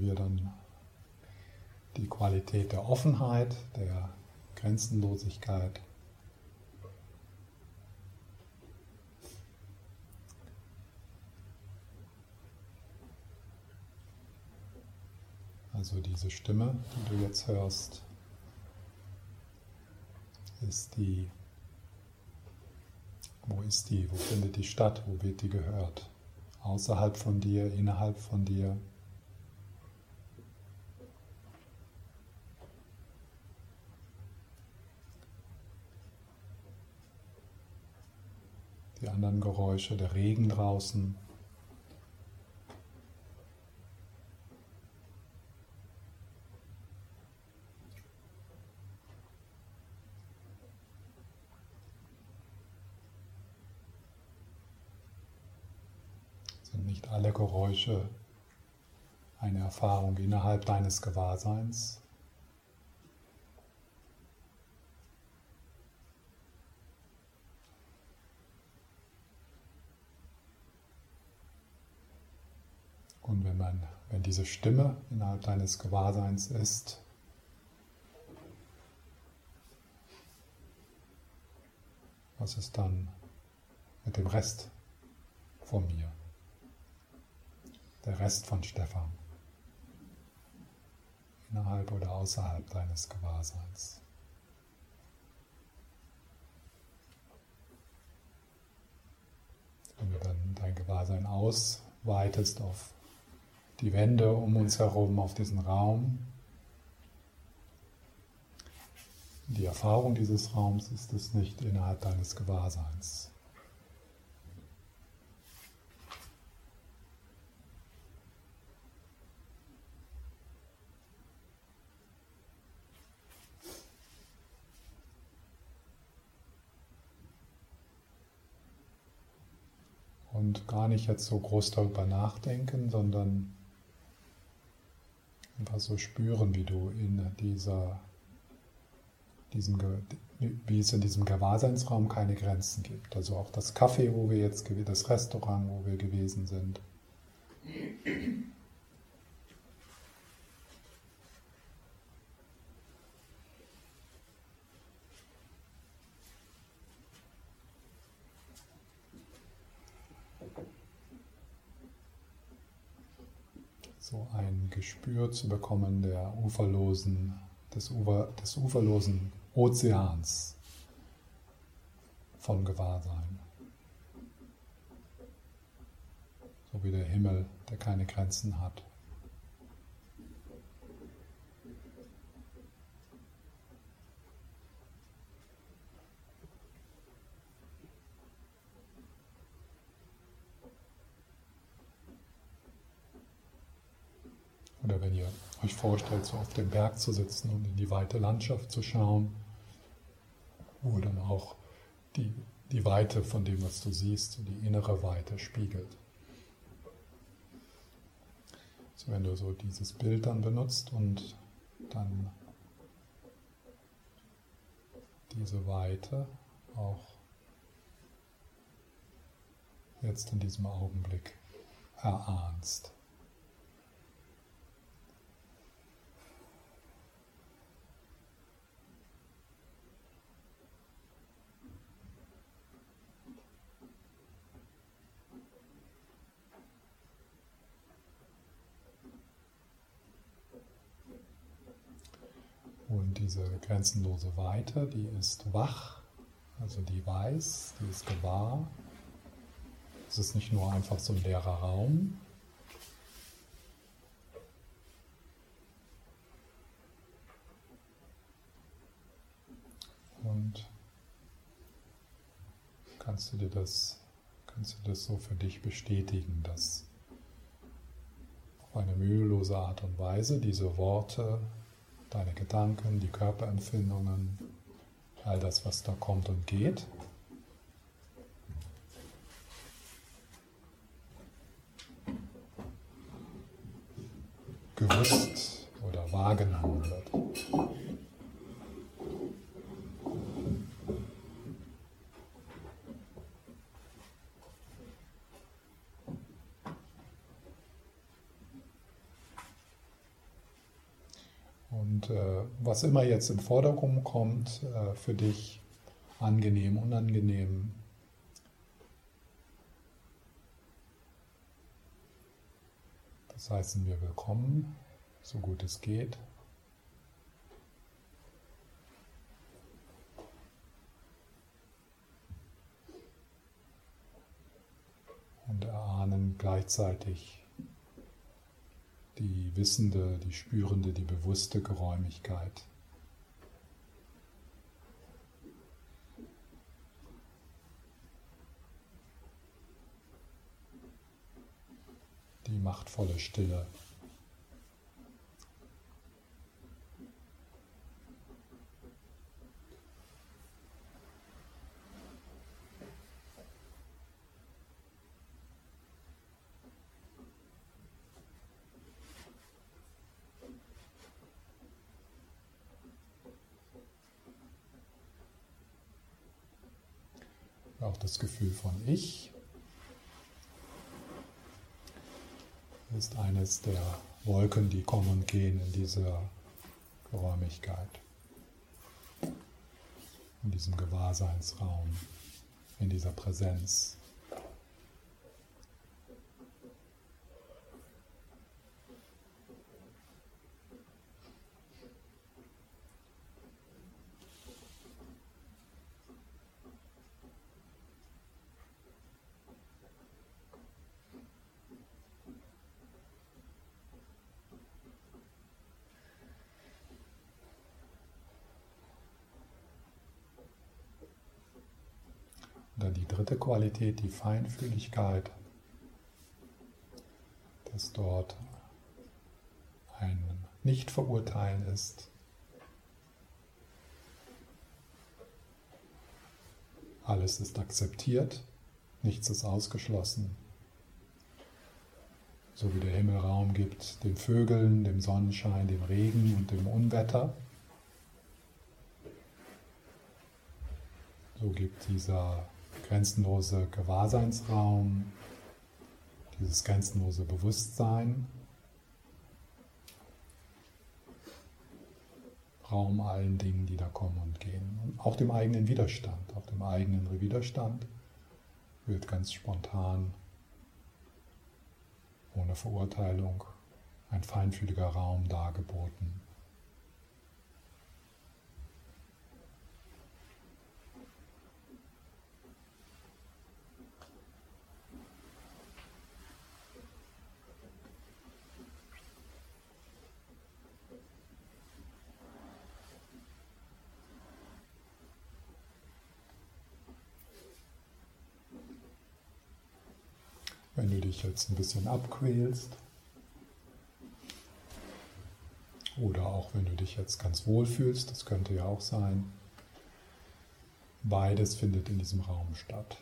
wir dann die Qualität der Offenheit, der Grenzenlosigkeit. Also diese Stimme, die du jetzt hörst, ist die, wo ist die, wo findet die statt, wo wird die gehört? Außerhalb von dir, innerhalb von dir? Die anderen Geräusche, der Regen draußen. alle Geräusche eine Erfahrung innerhalb deines Gewahrseins. Und wenn man, wenn diese Stimme innerhalb deines Gewahrseins ist, was ist dann mit dem Rest von mir? der Rest von Stefan, innerhalb oder außerhalb deines Gewahrseins. Wenn du dann dein Gewahrsein ausweitest auf die Wände um uns herum, auf diesen Raum, die Erfahrung dieses Raums ist es nicht innerhalb deines Gewahrseins. und gar nicht jetzt so groß darüber nachdenken, sondern einfach so spüren, wie du in dieser, diesem, wie es in diesem Gewahrseinsraum keine Grenzen gibt. Also auch das Café, wo wir jetzt, das Restaurant, wo wir gewesen sind. so ein Gespür zu bekommen der uferlosen, des, Ufer, des uferlosen Ozeans von Gewahrsein. So wie der Himmel, der keine Grenzen hat. Oder wenn ihr euch vorstellt, so auf dem Berg zu sitzen und in die weite Landschaft zu schauen, wo dann auch die, die Weite von dem, was du siehst, die innere Weite spiegelt. So, wenn du so dieses Bild dann benutzt und dann diese Weite auch jetzt in diesem Augenblick erahnst. Und diese grenzenlose Weite, die ist wach, also die weiß, die ist gewahr. Es ist nicht nur einfach so ein leerer Raum. Und kannst du dir das, kannst du das so für dich bestätigen, dass auf eine mühelose Art und Weise diese Worte deine Gedanken, die Körperempfindungen, all das, was da kommt und geht. gewusst oder wahrgenommen wird. Und äh, was immer jetzt im Vordergrund kommt, äh, für dich angenehm, unangenehm, das heißen wir willkommen, so gut es geht. Und erahnen gleichzeitig die wissende, die spürende, die bewusste Geräumigkeit. Die machtvolle Stille. auch das Gefühl von Ich ist eines der Wolken, die kommen und gehen in dieser Geräumigkeit, in diesem Gewahrseinsraum, in dieser Präsenz. dann die dritte Qualität, die Feinfühligkeit, dass dort ein Nicht-Verurteilen ist. Alles ist akzeptiert, nichts ist ausgeschlossen. So wie der Himmel Raum gibt dem Vögeln, dem Sonnenschein, dem Regen und dem Unwetter. So gibt dieser grenzenlose Gewahrseinsraum, dieses grenzenlose Bewusstsein, Raum allen Dingen, die da kommen und gehen. Und auch dem eigenen Widerstand, auch dem eigenen Widerstand wird ganz spontan, ohne Verurteilung, ein feinfühliger Raum dargeboten. Wenn du dich jetzt ein bisschen abquälst oder auch wenn du dich jetzt ganz wohl fühlst, das könnte ja auch sein, beides findet in diesem Raum statt.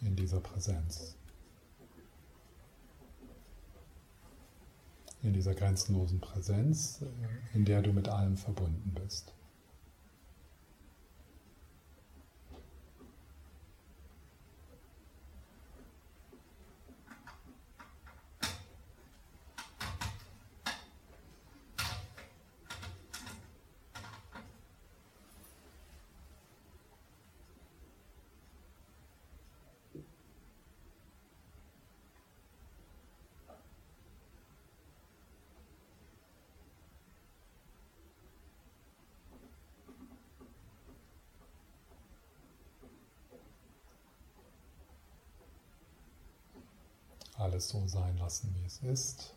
In dieser Präsenz. In dieser grenzenlosen Präsenz, äh, in der du mit allem verbunden bist. Alles so sein lassen, wie es ist.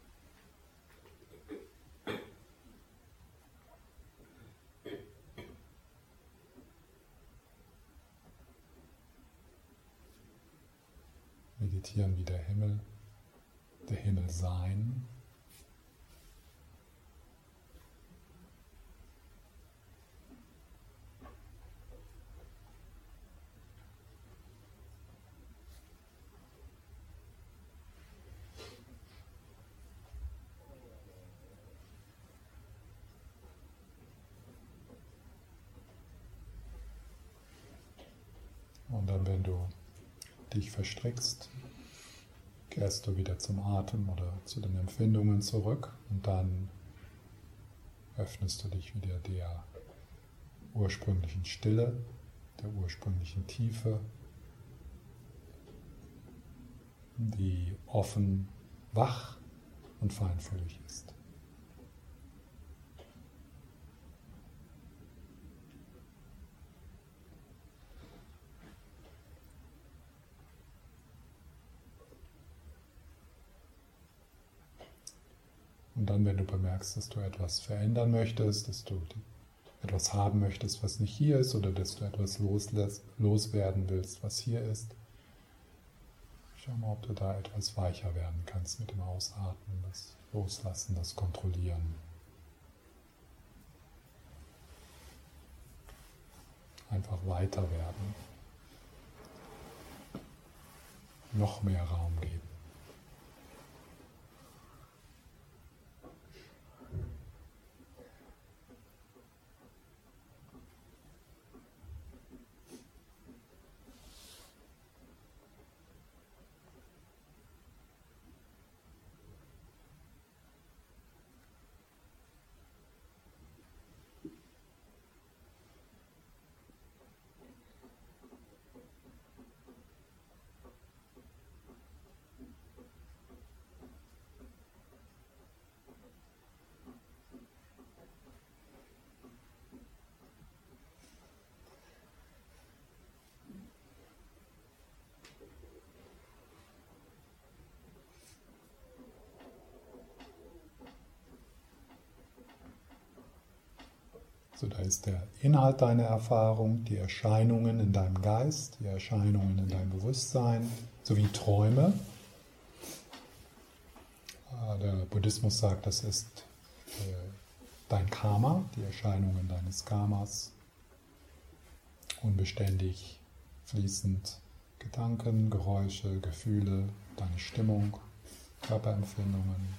Meditieren wie der Himmel, der Himmel sein. Verstrickst, kehrst du wieder zum Atem oder zu den Empfindungen zurück und dann öffnest du dich wieder der ursprünglichen Stille, der ursprünglichen Tiefe, die offen, wach und feinfühlig ist. Und dann, wenn du bemerkst, dass du etwas verändern möchtest, dass du etwas haben möchtest, was nicht hier ist, oder dass du etwas loswerden willst, was hier ist, schau mal, ob du da etwas weicher werden kannst mit dem Ausatmen, das Loslassen, das Kontrollieren. Einfach weiter werden. Noch mehr Raum geben. So, da ist der Inhalt deiner Erfahrung, die Erscheinungen in deinem Geist, die Erscheinungen in deinem Bewusstsein, sowie Träume. Ah, der Buddhismus sagt, das ist äh, dein Karma, die Erscheinungen deines Karmas. Unbeständig, fließend Gedanken, Geräusche, Gefühle, deine Stimmung, Körperempfindungen.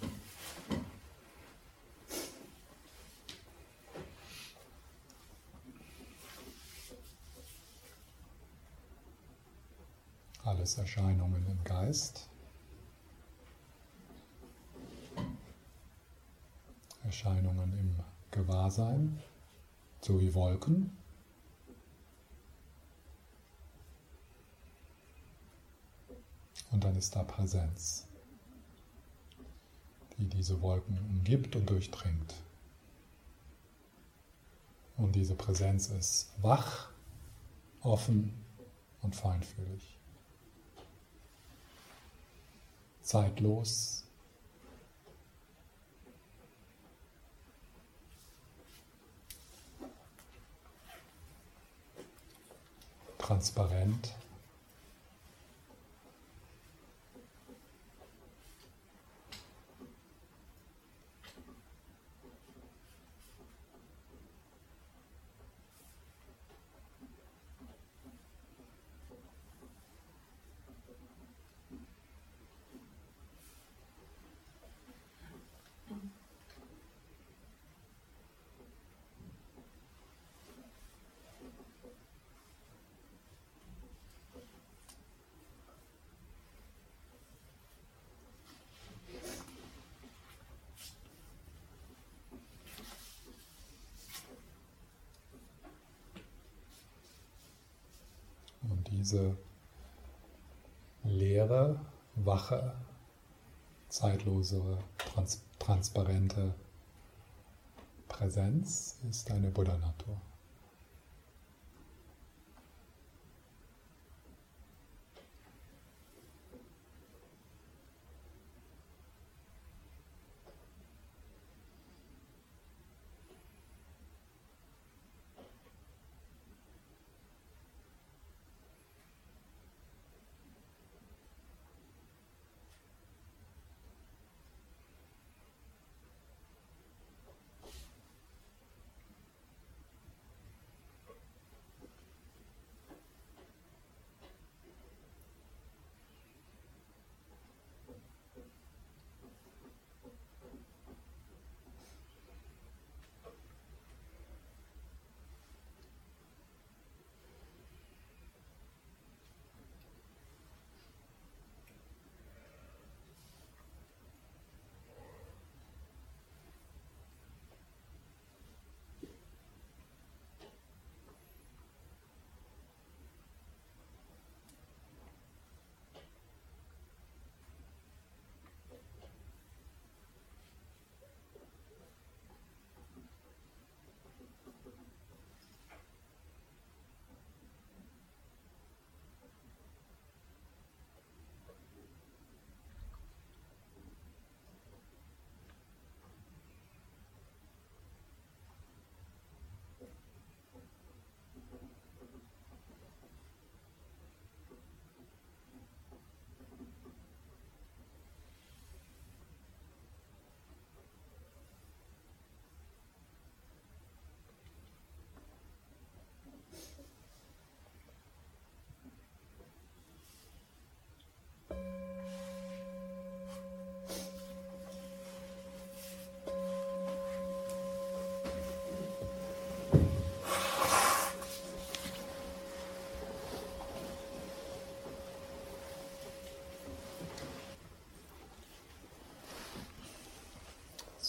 Alles Erscheinungen im Geist, Erscheinungen im Gewahrsein, sowie Wolken. Und dann ist da Präsenz, die diese Wolken umgibt und durchdringt. Und diese Präsenz ist wach, offen und feinfühlig. Zeitlos. Transparent. Diese leere, wache, zeitlose, trans transparente Präsenz ist eine Buddha-Natur.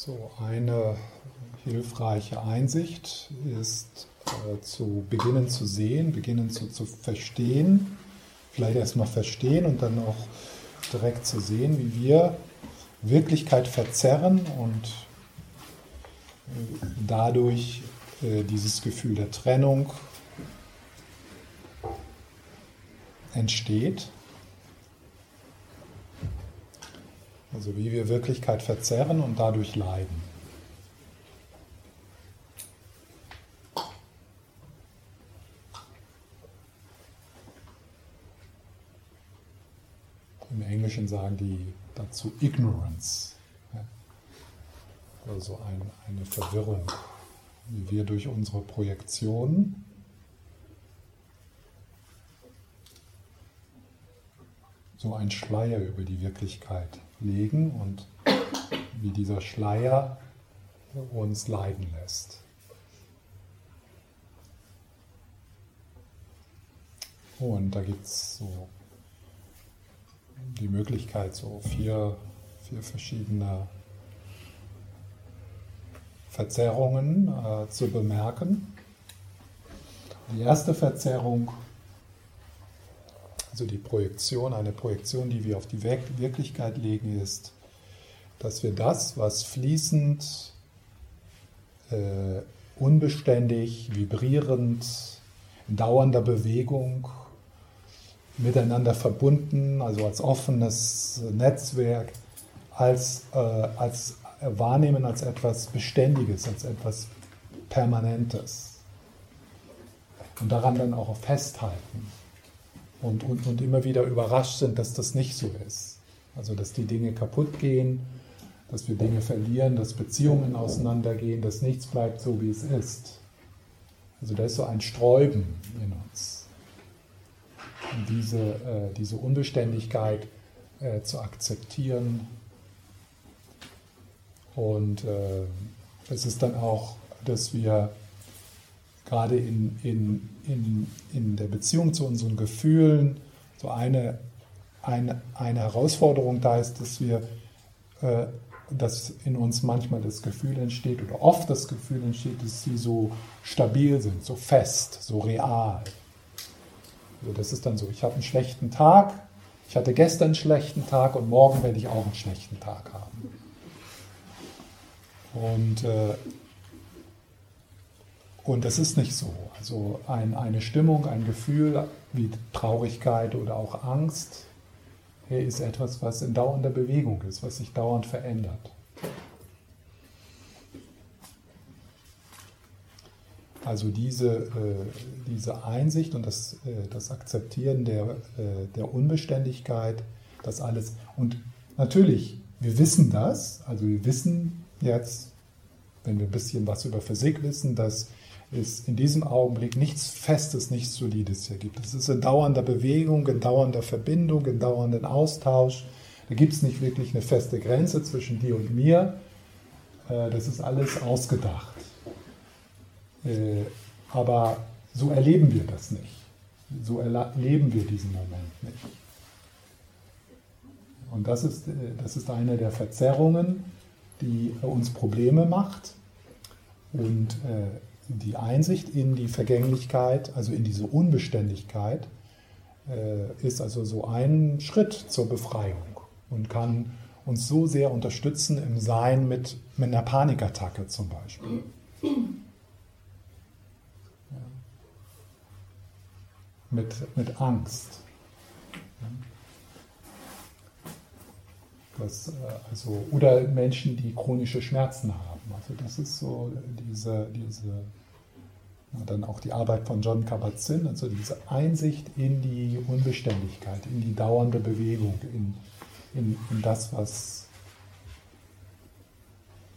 So eine hilfreiche Einsicht ist äh, zu beginnen zu sehen, beginnen zu, zu verstehen, vielleicht erstmal verstehen und dann auch direkt zu sehen, wie wir Wirklichkeit verzerren und äh, dadurch äh, dieses Gefühl der Trennung entsteht. Also wie wir Wirklichkeit verzerren und dadurch leiden. Im Englischen sagen die dazu Ignorance. Also ein, eine Verwirrung, wie wir durch unsere Projektionen so einen Schleier über die Wirklichkeit legen und wie dieser Schleier uns leiden lässt. Und da gibt es so die Möglichkeit, so vier, vier verschiedene Verzerrungen äh, zu bemerken. Die erste Verzerrung, also die Projektion, eine Projektion, die wir auf die Wirklichkeit legen, ist, dass wir das, was fließend, äh, unbeständig, vibrierend, in dauernder Bewegung, miteinander verbunden, also als offenes Netzwerk, als, äh, als wahrnehmen als etwas Beständiges, als etwas Permanentes. Und daran dann auch festhalten. Und, und, und immer wieder überrascht sind, dass das nicht so ist. Also dass die Dinge kaputt gehen, dass wir Dinge verlieren, dass Beziehungen auseinandergehen, dass nichts bleibt so, wie es ist. Also da ist so ein Sträuben in uns diese, äh, diese Unbeständigkeit äh, zu akzeptieren. Und äh, es ist dann auch, dass wir gerade in, in, in, in der Beziehung zu unseren Gefühlen so eine, eine, eine Herausforderung da ist, dass wir äh, dass in uns manchmal das Gefühl entsteht oder oft das Gefühl entsteht, dass sie so stabil sind, so fest, so real. Also das ist dann so, ich habe einen schlechten Tag, ich hatte gestern einen schlechten Tag und morgen werde ich auch einen schlechten Tag haben. Und, äh, und das ist nicht so. Also ein, eine Stimmung, ein Gefühl wie Traurigkeit oder auch Angst ist etwas, was in dauernder Bewegung ist, was sich dauernd verändert. Also diese, äh, diese Einsicht und das, äh, das Akzeptieren der, äh, der Unbeständigkeit, das alles. Und natürlich, wir wissen das, also wir wissen jetzt, wenn wir ein bisschen was über Physik wissen, dass es in diesem Augenblick nichts Festes, nichts Solides hier gibt. Es ist in dauernder Bewegung, in dauernder Verbindung, in dauernden Austausch. Da gibt es nicht wirklich eine feste Grenze zwischen dir und mir. Das ist alles ausgedacht. Äh, aber so erleben wir das nicht. So erleben wir diesen Moment nicht. Und das ist, äh, das ist eine der Verzerrungen, die uns Probleme macht. Und äh, die Einsicht in die Vergänglichkeit, also in diese Unbeständigkeit, ist also so ein Schritt zur Befreiung und kann uns so sehr unterstützen im Sein mit, mit einer Panikattacke zum Beispiel. mit, mit Angst. Das, äh, also, oder Menschen, die chronische Schmerzen haben. Also das ist so diese, diese dann auch die Arbeit von John Kabat-Zinn, also diese Einsicht in die Unbeständigkeit, in die dauernde Bewegung, in, in, in das, was,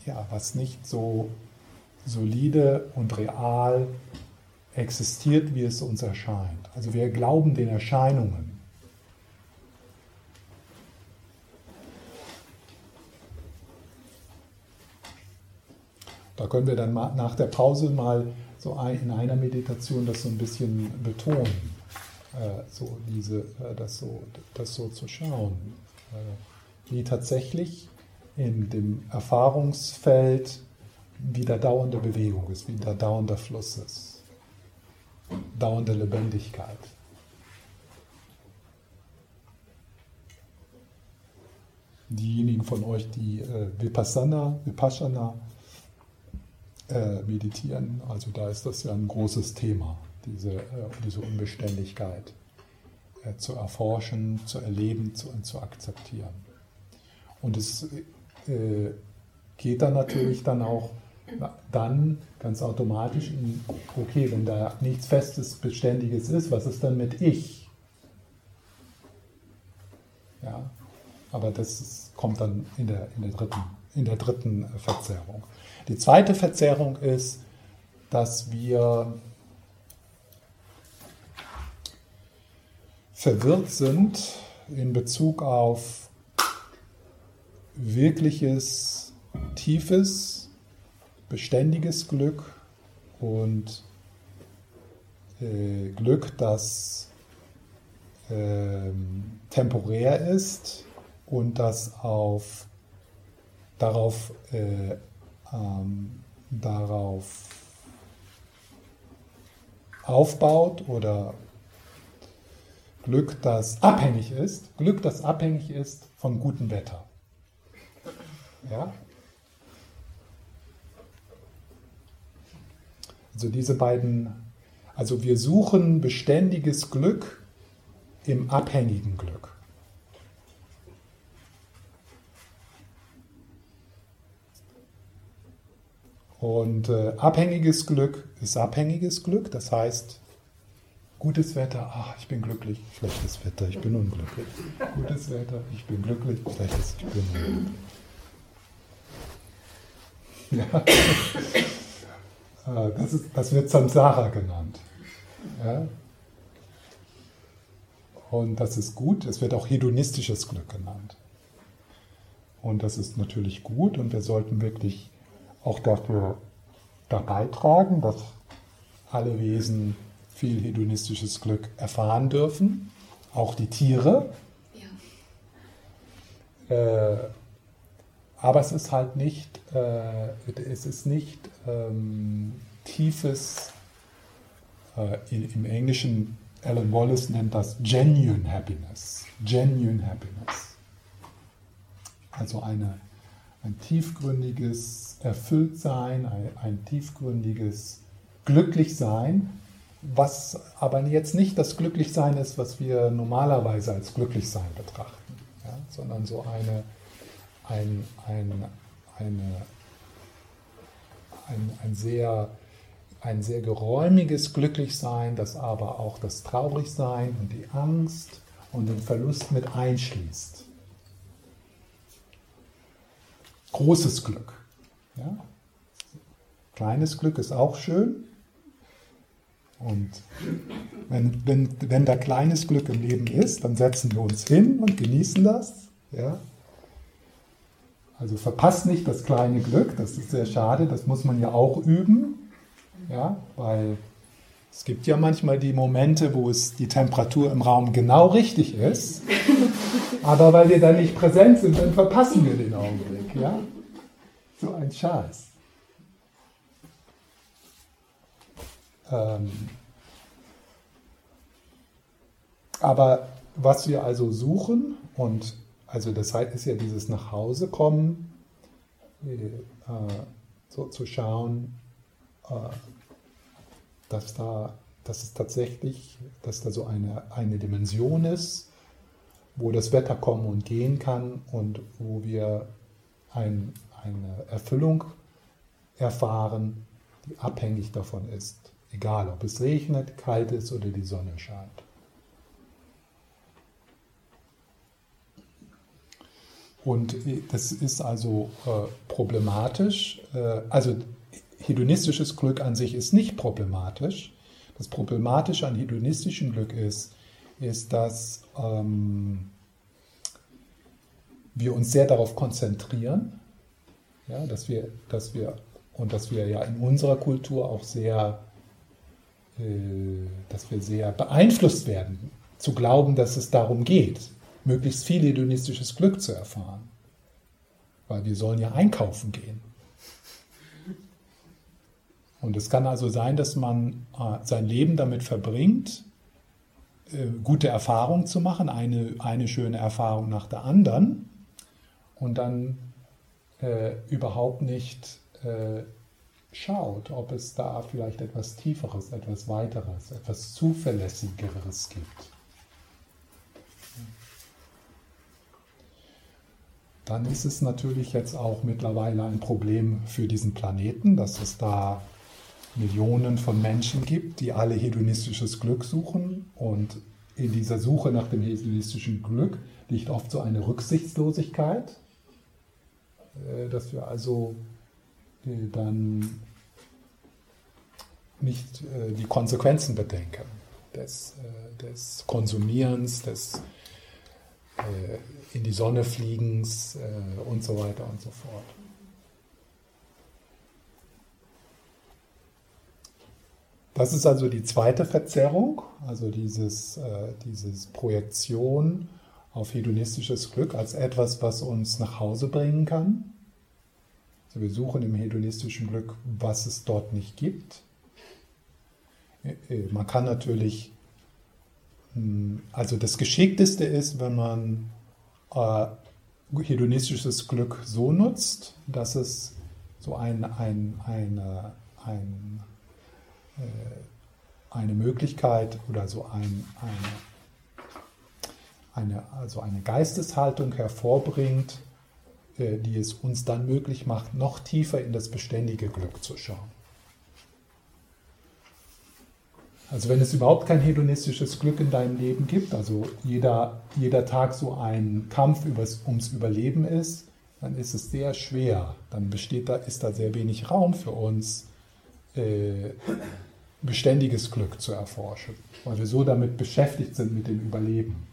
ja, was nicht so solide und real existiert, wie es uns erscheint. Also wir glauben den Erscheinungen. Da können wir dann nach der Pause mal so in einer Meditation das so ein bisschen betonen, äh, so diese, äh, das, so, das so zu schauen, äh, wie tatsächlich in dem Erfahrungsfeld wieder dauernde Bewegung ist, wieder dauernder Fluss ist, dauernde Lebendigkeit. Diejenigen von euch, die Vipassana, Vipassana äh, meditieren, also da ist das ja ein großes Thema, diese, äh, diese Unbeständigkeit äh, zu erforschen, zu erleben zu, und zu akzeptieren. Und es äh, geht dann natürlich dann auch dann ganz automatisch in, okay, wenn da nichts Festes, Beständiges ist, was ist dann mit ich? Ja, aber das ist, kommt dann in der, in, der dritten, in der dritten Verzerrung. Die zweite Verzerrung ist, dass wir verwirrt sind in Bezug auf wirkliches, tiefes, beständiges Glück und äh, Glück, das äh, temporär ist und das auf, darauf, äh, ähm, darauf aufbaut oder Glück, das abhängig ist, Glück, das abhängig ist von gutem Wetter. Ja? Also diese beiden, also wir suchen beständiges Glück im abhängigen Glück. Und äh, abhängiges Glück ist abhängiges Glück, das heißt, gutes Wetter, ach, ich bin glücklich, schlechtes Wetter, ich bin unglücklich. Gutes Wetter, ich bin glücklich, schlechtes, ich bin unglücklich. Ja. Äh, das, ist, das wird Samsara genannt. Ja? Und das ist gut, es wird auch hedonistisches Glück genannt. Und das ist natürlich gut und wir sollten wirklich auch dafür da beitragen, dass alle Wesen viel hedonistisches Glück erfahren dürfen, auch die Tiere. Ja. Äh, aber es ist halt nicht, äh, es ist nicht ähm, tiefes, äh, im Englischen, Alan Wallace nennt das Genuine Happiness. Genuine Happiness. Also eine, ein tiefgründiges Erfülltsein, ein, ein tiefgründiges Glücklichsein, was aber jetzt nicht das Glücklichsein ist, was wir normalerweise als Glücklichsein betrachten, ja, sondern so eine ein, ein, eine, ein, ein, sehr, ein sehr geräumiges Glücklichsein, das aber auch das Traurigsein und die Angst und den Verlust mit einschließt. Großes Glück. Ja? Kleines Glück ist auch schön. Und wenn, wenn, wenn da kleines Glück im Leben ist, dann setzen wir uns hin und genießen das. Ja? Also verpasst nicht das kleine Glück, das ist sehr schade, das muss man ja auch üben, ja, weil es gibt ja manchmal die Momente, wo es die Temperatur im Raum genau richtig ist, aber weil wir da nicht präsent sind, dann verpassen wir den Augenblick, ja. So ein Scheiß. Ähm aber was wir also suchen und also das ist ja dieses Nachhausekommen, äh, so zu schauen, äh, dass da, dass es tatsächlich, dass da so eine, eine Dimension ist, wo das Wetter kommen und gehen kann und wo wir ein, eine Erfüllung erfahren, die abhängig davon ist, egal ob es regnet, kalt ist oder die Sonne scheint. Und das ist also äh, problematisch. Äh, also hedonistisches Glück an sich ist nicht problematisch. Das Problematische an hedonistischem Glück ist, ist, dass ähm, wir uns sehr darauf konzentrieren, ja, dass wir, dass wir und dass wir ja in unserer Kultur auch sehr, äh, dass wir sehr beeinflusst werden, zu glauben, dass es darum geht, möglichst viel hedonistisches Glück zu erfahren. weil wir sollen ja einkaufen gehen. Und es kann also sein, dass man äh, sein Leben damit verbringt, äh, gute Erfahrungen zu machen, eine, eine schöne Erfahrung nach der anderen und dann äh, überhaupt nicht äh, schaut, ob es da vielleicht etwas Tieferes, etwas Weiteres, etwas Zuverlässigeres gibt. Dann ist es natürlich jetzt auch mittlerweile ein Problem für diesen Planeten, dass es da Millionen von Menschen gibt, die alle hedonistisches Glück suchen. Und in dieser Suche nach dem hedonistischen Glück liegt oft so eine Rücksichtslosigkeit, dass wir also äh, dann nicht äh, die Konsequenzen bedenken des, des Konsumierens, des in die Sonne fliegens und so weiter und so fort. Das ist also die zweite Verzerrung, also dieses, äh, dieses Projektion auf hedonistisches Glück als etwas, was uns nach Hause bringen kann. Also wir suchen im hedonistischen Glück, was es dort nicht gibt. Äh, äh, man kann natürlich, hm, also das Geschickteste ist, wenn man äh, hedonistisches Glück so nutzt, dass es so ein, ein, eine, ein eine Möglichkeit oder so ein, eine, eine, also eine Geisteshaltung hervorbringt, äh, die es uns dann möglich macht, noch tiefer in das beständige Glück zu schauen. Also wenn es überhaupt kein hedonistisches Glück in deinem Leben gibt, also jeder, jeder Tag so ein Kampf übers, ums Überleben ist, dann ist es sehr schwer. Dann besteht da, ist da sehr wenig Raum für uns, äh, beständiges Glück zu erforschen, weil wir so damit beschäftigt sind mit dem Überleben.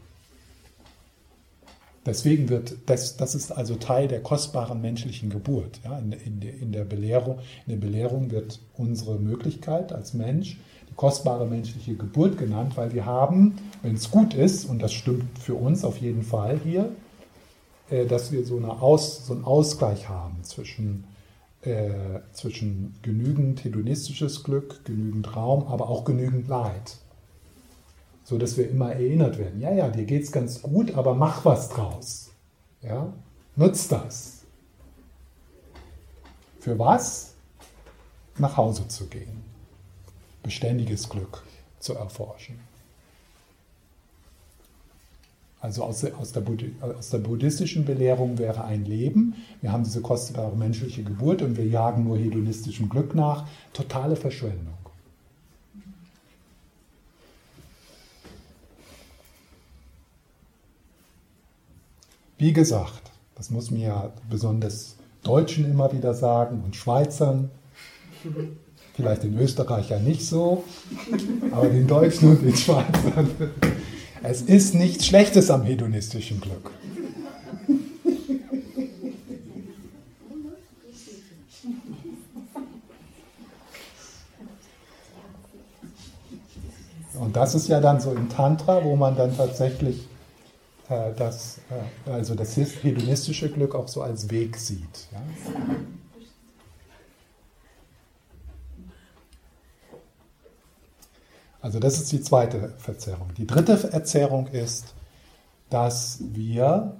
Deswegen wird das, das ist also Teil der kostbaren menschlichen Geburt. Ja, in, in, in, der Belehrung, in der Belehrung wird unsere Möglichkeit als Mensch die kostbare menschliche Geburt genannt, weil wir haben, wenn es gut ist, und das stimmt für uns auf jeden Fall hier, äh, dass wir so, eine Aus, so einen Ausgleich haben zwischen äh, zwischen genügend hedonistisches Glück, genügend Raum, aber auch genügend Leid. So dass wir immer erinnert werden, ja, ja, dir geht's ganz gut, aber mach was draus. Ja? Nutz das. Für was? Nach Hause zu gehen. Beständiges Glück zu erforschen. Also aus der, aus, der, aus der, buddhistischen Belehrung wäre ein Leben, wir haben diese kostbare menschliche Geburt und wir jagen nur hedonistischem Glück nach, totale Verschwendung. Wie gesagt, das muss mir ja besonders Deutschen immer wieder sagen und Schweizern, vielleicht den Österreichern nicht so, aber den Deutschen und den Schweizern es ist nichts Schlechtes am hedonistischen Glück. Und das ist ja dann so im Tantra, wo man dann tatsächlich das, äh, also das hedonistische Glück auch so als Weg sieht. Ja? Also das ist die zweite Verzerrung. Die dritte Verzerrung ist, dass wir,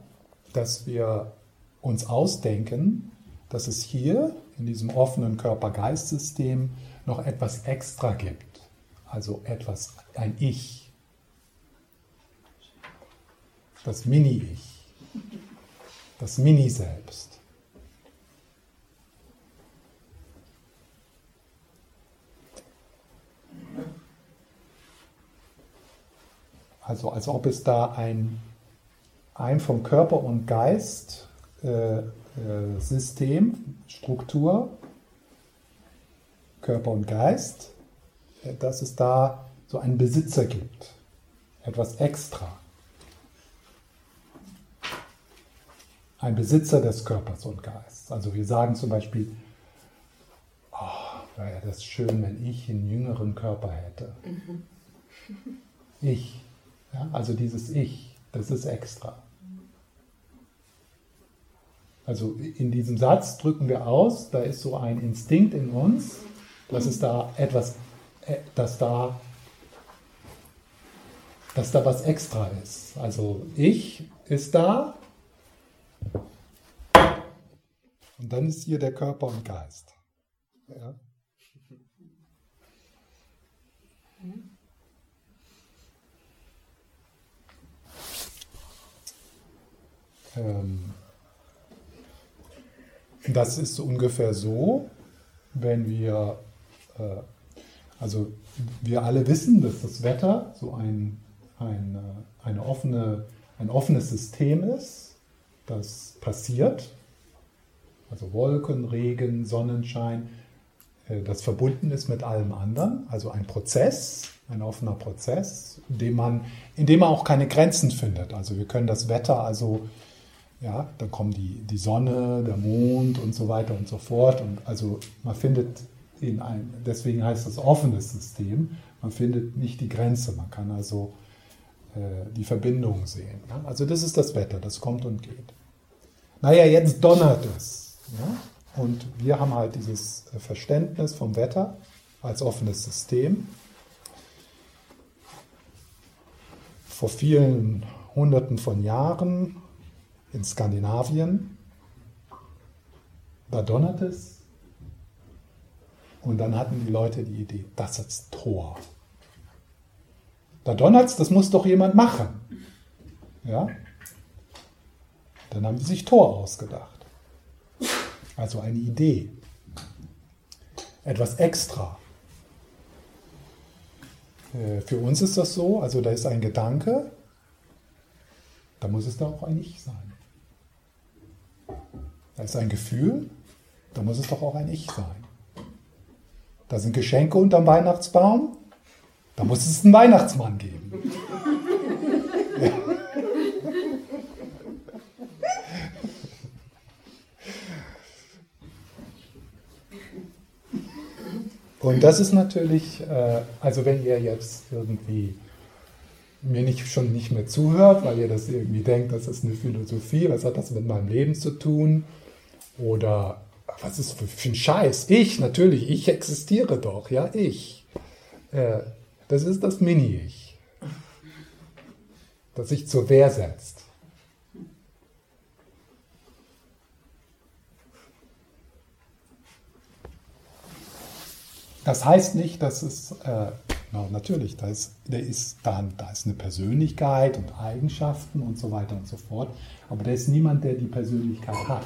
dass wir uns ausdenken, dass es hier in diesem offenen Körper-Geist-System noch etwas extra gibt. Also etwas, ein Ich. Das Mini-Ich. Das Mini-Selbst. Also als ob es da ein, ein vom Körper und Geist äh, äh, System, Struktur, Körper und Geist, äh, dass es da so einen Besitzer gibt, etwas extra. Ein Besitzer des Körpers und Geistes. Also wir sagen zum Beispiel, oh, wäre das schön, wenn ich einen jüngeren Körper hätte. Mhm. Ich. Ja, also dieses Ich, das ist extra. Also in diesem Satz drücken wir aus, da ist so ein Instinkt in uns, dass es da etwas, äh, dass da, dass da was extra ist. Also ich ist da und dann ist hier der Körper und Geist. Ja. Ähm, das ist ungefähr so, wenn wir, äh, also wir alle wissen, dass das Wetter so ein, ein, äh, eine offene, ein offenes System ist, das passiert. Also Wolken, Regen, Sonnenschein, äh, das verbunden ist mit allem anderen. Also ein Prozess, ein offener Prozess, in dem man, in dem man auch keine Grenzen findet. Also wir können das Wetter also ja, dann kommen die, die Sonne, der Mond und so weiter und so fort. Und also man findet in ein, deswegen heißt das offenes System, man findet nicht die Grenze, man kann also äh, die Verbindung sehen. Ja? Also das ist das Wetter, das kommt und geht. Naja, jetzt donnert es. Ja? Und wir haben halt dieses Verständnis vom Wetter als offenes System. Vor vielen Hunderten von Jahren in Skandinavien. Da donnert es. Und dann hatten die Leute die Idee, das ist Tor. Da donnert es, das muss doch jemand machen. Ja? Dann haben die sich Tor ausgedacht. Also eine Idee. Etwas extra. Äh, für uns ist das so, also da ist ein Gedanke, da muss es da auch ein Ich sein. Da ist ein Gefühl, da muss es doch auch ein Ich sein. Da sind Geschenke unterm Weihnachtsbaum, da muss es einen Weihnachtsmann geben. Und das ist natürlich, äh, also wenn ihr jetzt irgendwie mir nicht, schon nicht mehr zuhört, weil ihr das irgendwie denkt, das ist eine Philosophie, was hat das mit meinem Leben zu tun? Oder was ist für, für ein Scheiß? Ich, natürlich, ich existiere doch, ja, ich. Äh, das ist das Mini-Ich, das sich zur Wehr setzt. Das heißt nicht, dass es, äh, no, natürlich, da ist, da, ist, da, da ist eine Persönlichkeit und Eigenschaften und so weiter und so fort, aber da ist niemand, der die Persönlichkeit hat.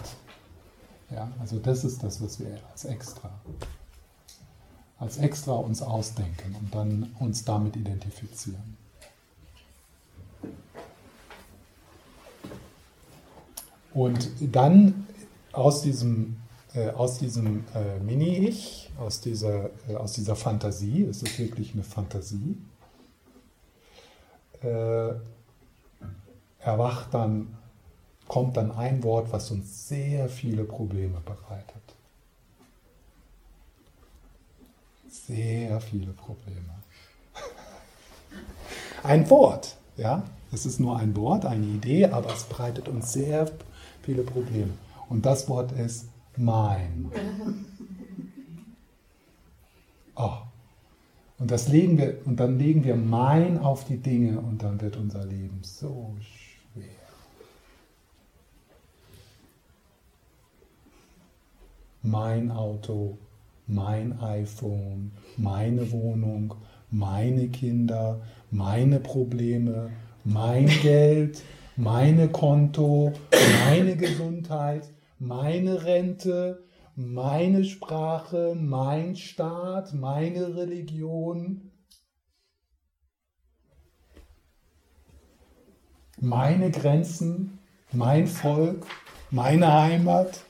Ja, also das ist das, was wir als extra, als extra uns ausdenken und dann uns damit identifizieren. Und dann aus diesem, aus diesem äh, Mini-Ich, aus dieser, äh, aus dieser Fantasie, es ist wirklich eine Fantasie, äh, erwacht dann kommt dann ein Wort, was uns sehr viele Probleme bereitet. Sehr viele Probleme. Ein Wort, ja, es ist nur ein Wort, eine Idee, aber es bereitet uns sehr viele Probleme. Und das Wort ist mein. Oh. Und das legen wir, und dann legen wir mein auf die Dinge und dann wird unser Leben so schön. mein Auto, mein iPhone, meine Wohnung, meine Kinder, meine Probleme, mein Geld, meine Konto, meine Gesundheit, meine Rente, meine Sprache, mein Staat, meine Religion, meine Grenzen, mein Volk, meine Heimat.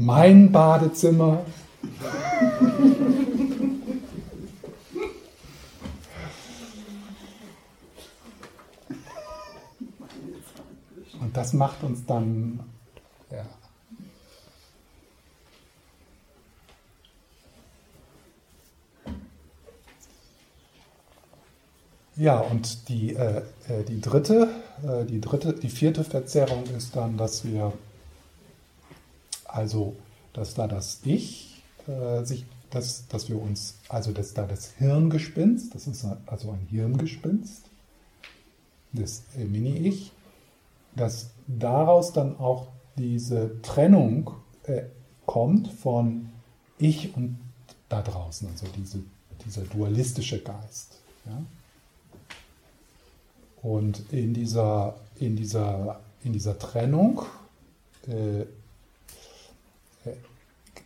mein Badezimmer. Und das macht uns dann, ja. Ja, und die, äh, äh, die dritte, äh, die dritte, die vierte Verzerrung ist dann, dass wir, also, dass da das Ich äh, sich, dass, dass wir uns, also dass da das Hirngespinst, das ist also ein Hirngespinst, das Mini-Ich, dass daraus dann auch diese Trennung äh, kommt von Ich und da draußen, also diese, dieser dualistische Geist. Ja? Und in dieser, in dieser, in dieser Trennung äh, äh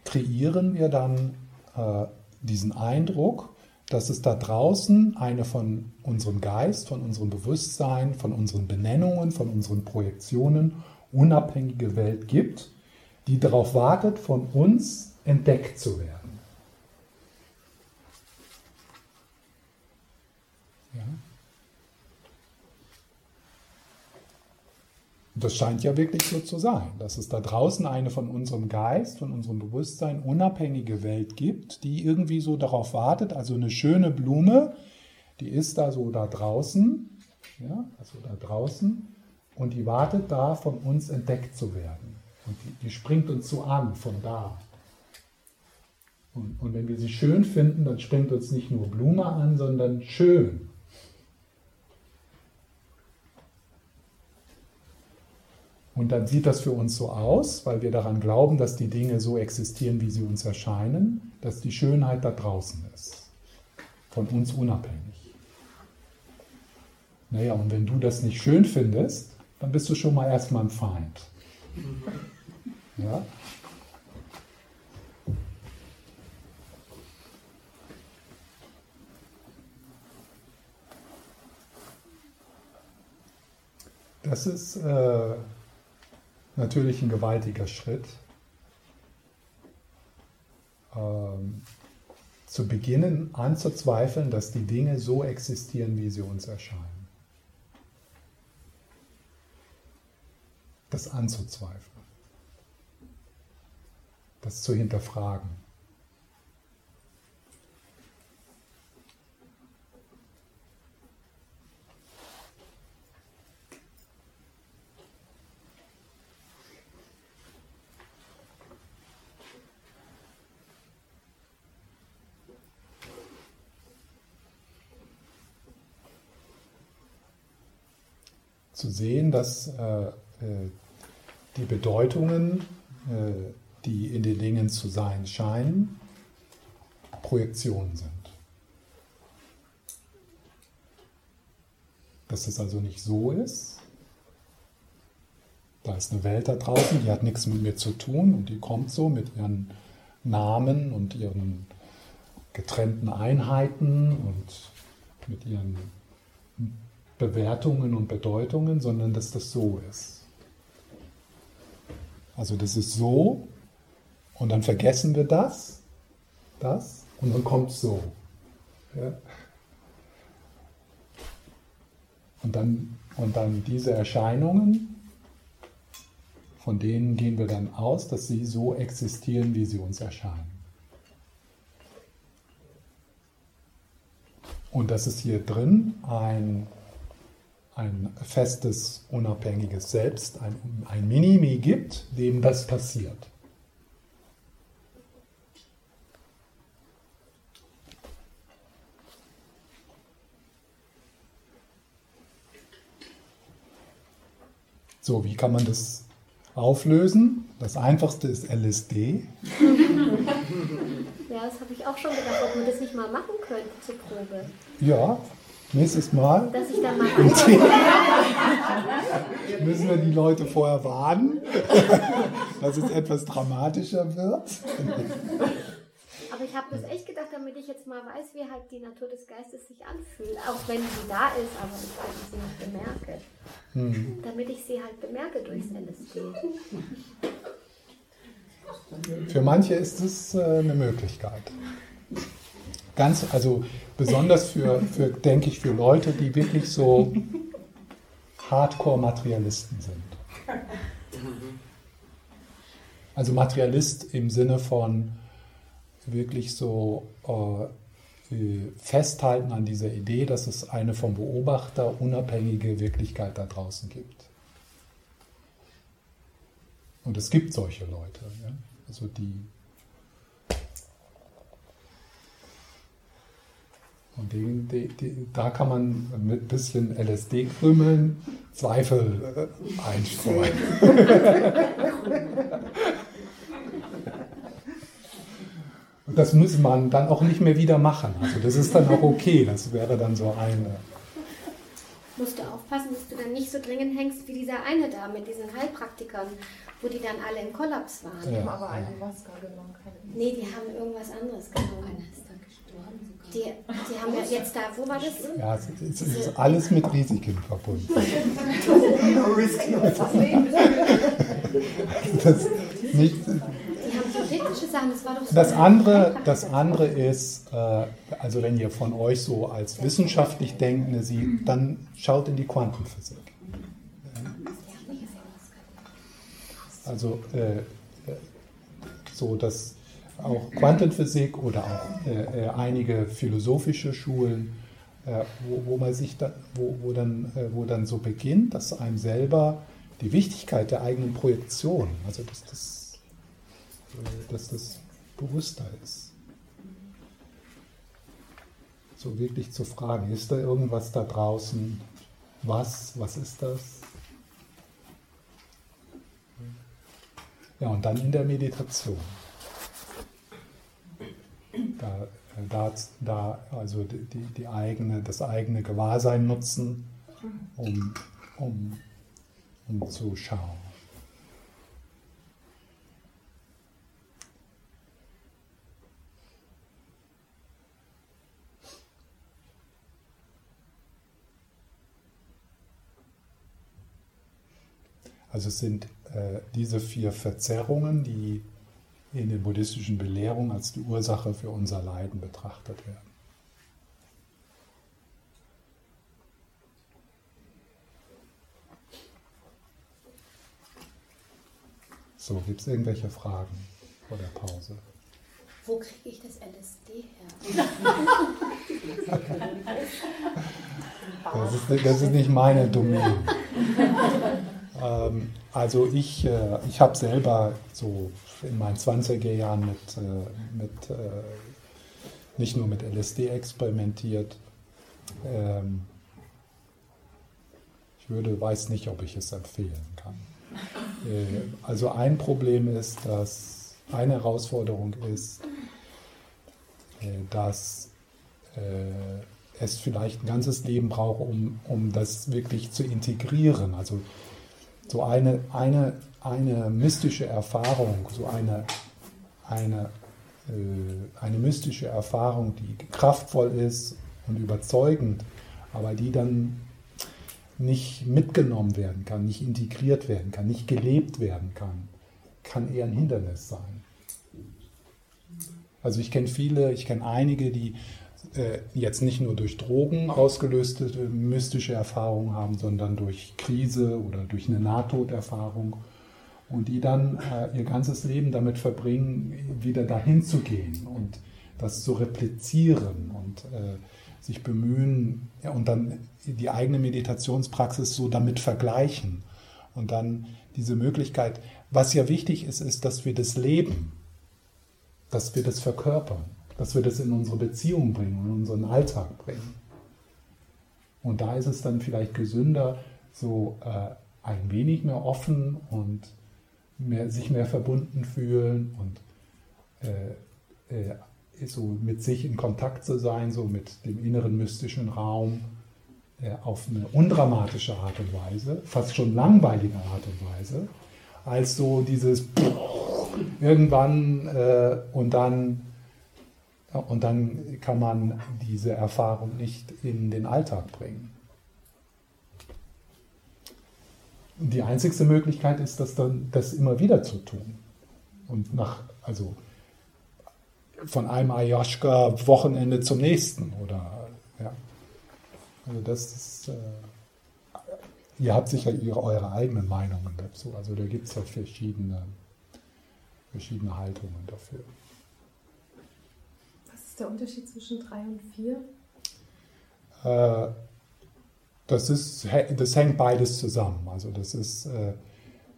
kreieren wir dann äh, diesen Eindruck, dass es da draußen eine von unserem Geist, von unserem Bewusstsein, von unseren Benennungen, von unseren Projektionen unabhängige Welt gibt, die darauf wartet, von uns entdeckt zu werden. Ja. Das scheint ja wirklich so zu sein, dass es da draußen eine von unserem Geist, von unserem Bewusstsein unabhängige Welt gibt, die irgendwie so darauf wartet. Also eine schöne Blume, die ist da so da draußen, ja, also da draußen, und die wartet da, von uns entdeckt zu werden. Und die, die springt uns so an, von da. Und, und wenn wir sie schön finden, dann springt uns nicht nur Blume an, sondern schön. Und dann sieht das für uns so aus, weil wir daran glauben, dass die Dinge so existieren, wie sie uns erscheinen, dass die Schönheit da draußen ist, von uns unabhängig. Naja, und wenn du das nicht schön findest, dann bist du schon mal erstmal ein Feind. Ja? Das ist äh, natürlich ein gewaltiger Schritt. Ähm, zu beginnen anzuzweifeln, dass die Dinge so existieren, wie sie uns erscheinen. Das anzuzweifeln. Das zu hinterfragen. Sehen, dass äh, äh, die Bedeutungen, äh, die in den Dingen zu sein scheinen, Projektionen sind. Dass es also nicht so ist. Da ist eine Welt da draußen, die hat nichts mit mir zu tun und die kommt so mit ihren Namen und ihren getrennten Einheiten und mit ihren Bewertungen und Bedeutungen, sondern dass das so ist. Also das ist so und dann vergessen wir das, das und dann kommt so. Ja. Und, dann, und dann diese Erscheinungen, von denen gehen wir dann aus, dass sie so existieren, wie sie uns erscheinen. Und das ist hier drin ein ein festes, unabhängiges Selbst, ein, ein Minimi gibt, dem das passiert. So, wie kann man das auflösen? Das einfachste ist LSD. Ja, das habe ich auch schon gedacht, ob man das nicht mal machen könnte zur Probe. Ja, Nächstes Mal. Dass ich dann mal müssen wir die Leute vorher warnen, dass es etwas dramatischer wird. Aber ich habe das echt gedacht, damit ich jetzt mal weiß, wie halt die Natur des Geistes sich anfühlt. Auch wenn sie da ist, aber ich halt sie nicht bemerke. Hm. Damit ich sie halt bemerke durchs LSD. Für manche ist es äh, eine Möglichkeit. Ganz, also besonders für, für, denke ich, für Leute, die wirklich so Hardcore-Materialisten sind. Also Materialist im Sinne von wirklich so, äh, äh, festhalten an dieser Idee, dass es eine vom Beobachter unabhängige Wirklichkeit da draußen gibt. Und es gibt solche Leute, ja? also die Und die, die, die, da kann man mit ein bisschen LSD-Krümeln Zweifel äh, einstreuen. Und das muss man dann auch nicht mehr wieder machen. Also das ist dann auch okay. Das wäre dann so eine. Musst du aufpassen, dass du dann nicht so dringend hängst wie dieser eine da mit diesen Heilpraktikern, wo die dann alle im Kollaps waren. Die haben aber Ayahuasca genommen. Nee, die haben irgendwas anderes genommen. Die, die haben ja jetzt da, wo war das? Ja, es ist alles mit Risiken verbunden. das nicht, das andere, das andere ist, äh, also wenn ihr von euch so als wissenschaftlich Denkende sieht, dann schaut in die Quantenphysik. Also äh, so, dass auch Quantenphysik oder auch äh, äh, einige philosophische Schulen, äh, wo, wo, man sich da, wo, wo, dann, äh, wo dann so beginnt, dass einem selber die Wichtigkeit der eigenen Projektion, also dass das, äh, dass das bewusster ist. So wirklich zu fragen, ist da irgendwas da draußen? Was? Was ist das? Ja, und dann in der Meditation da, da, da also die, die eigene, das eigene Gewahrsein nutzen, um, um, um zu schauen. Also es sind äh, diese vier Verzerrungen, die in den buddhistischen Belehrungen als die Ursache für unser Leiden betrachtet werden. So, gibt es irgendwelche Fragen vor der Pause? Wo kriege ich das LSD her? das, ist, das ist nicht meine Domain. ähm, also ich, äh, ich habe selber so in meinen 20er Jahren mit, äh, mit äh, nicht nur mit LSD experimentiert. Ähm, ich würde, weiß nicht, ob ich es empfehlen kann. Äh, also ein Problem ist, dass eine Herausforderung ist, dass es vielleicht ein ganzes Leben braucht, um, um das wirklich zu integrieren. Also so eine, eine eine mystische Erfahrung, so eine, eine, äh, eine mystische Erfahrung, die kraftvoll ist und überzeugend, aber die dann nicht mitgenommen werden kann, nicht integriert werden kann, nicht gelebt werden kann, kann eher ein Hindernis sein. Also ich kenne viele, ich kenne einige, die äh, jetzt nicht nur durch Drogen ausgelöste mystische Erfahrungen haben, sondern durch Krise oder durch eine Nahtoderfahrung. Und die dann äh, ihr ganzes Leben damit verbringen, wieder dahin zu gehen und das zu replizieren und äh, sich bemühen ja, und dann die eigene Meditationspraxis so damit vergleichen. Und dann diese Möglichkeit, was ja wichtig ist, ist, dass wir das leben, dass wir das verkörpern, dass wir das in unsere Beziehung bringen, in unseren Alltag bringen. Und da ist es dann vielleicht gesünder, so äh, ein wenig mehr offen und mehr, sich mehr verbunden fühlen und äh, äh, so mit sich in Kontakt zu sein, so mit dem inneren mystischen Raum äh, auf eine undramatische Art und Weise, fast schon langweilige Art und Weise, als so dieses irgendwann äh, und dann und dann kann man diese Erfahrung nicht in den Alltag bringen. Die einzigste Möglichkeit ist, das dann das immer wieder zu tun. Und nach, also von einem Ayahuasca-Wochenende zum nächsten. Oder, ja. Also das ist, äh, ihr habt sicher ihre, eure eigenen Meinungen dazu. Also da gibt es ja verschiedene, verschiedene Haltungen dafür. Ist der Unterschied zwischen 3 und 4? Äh, das, ist, das hängt beides zusammen. Also das ist äh,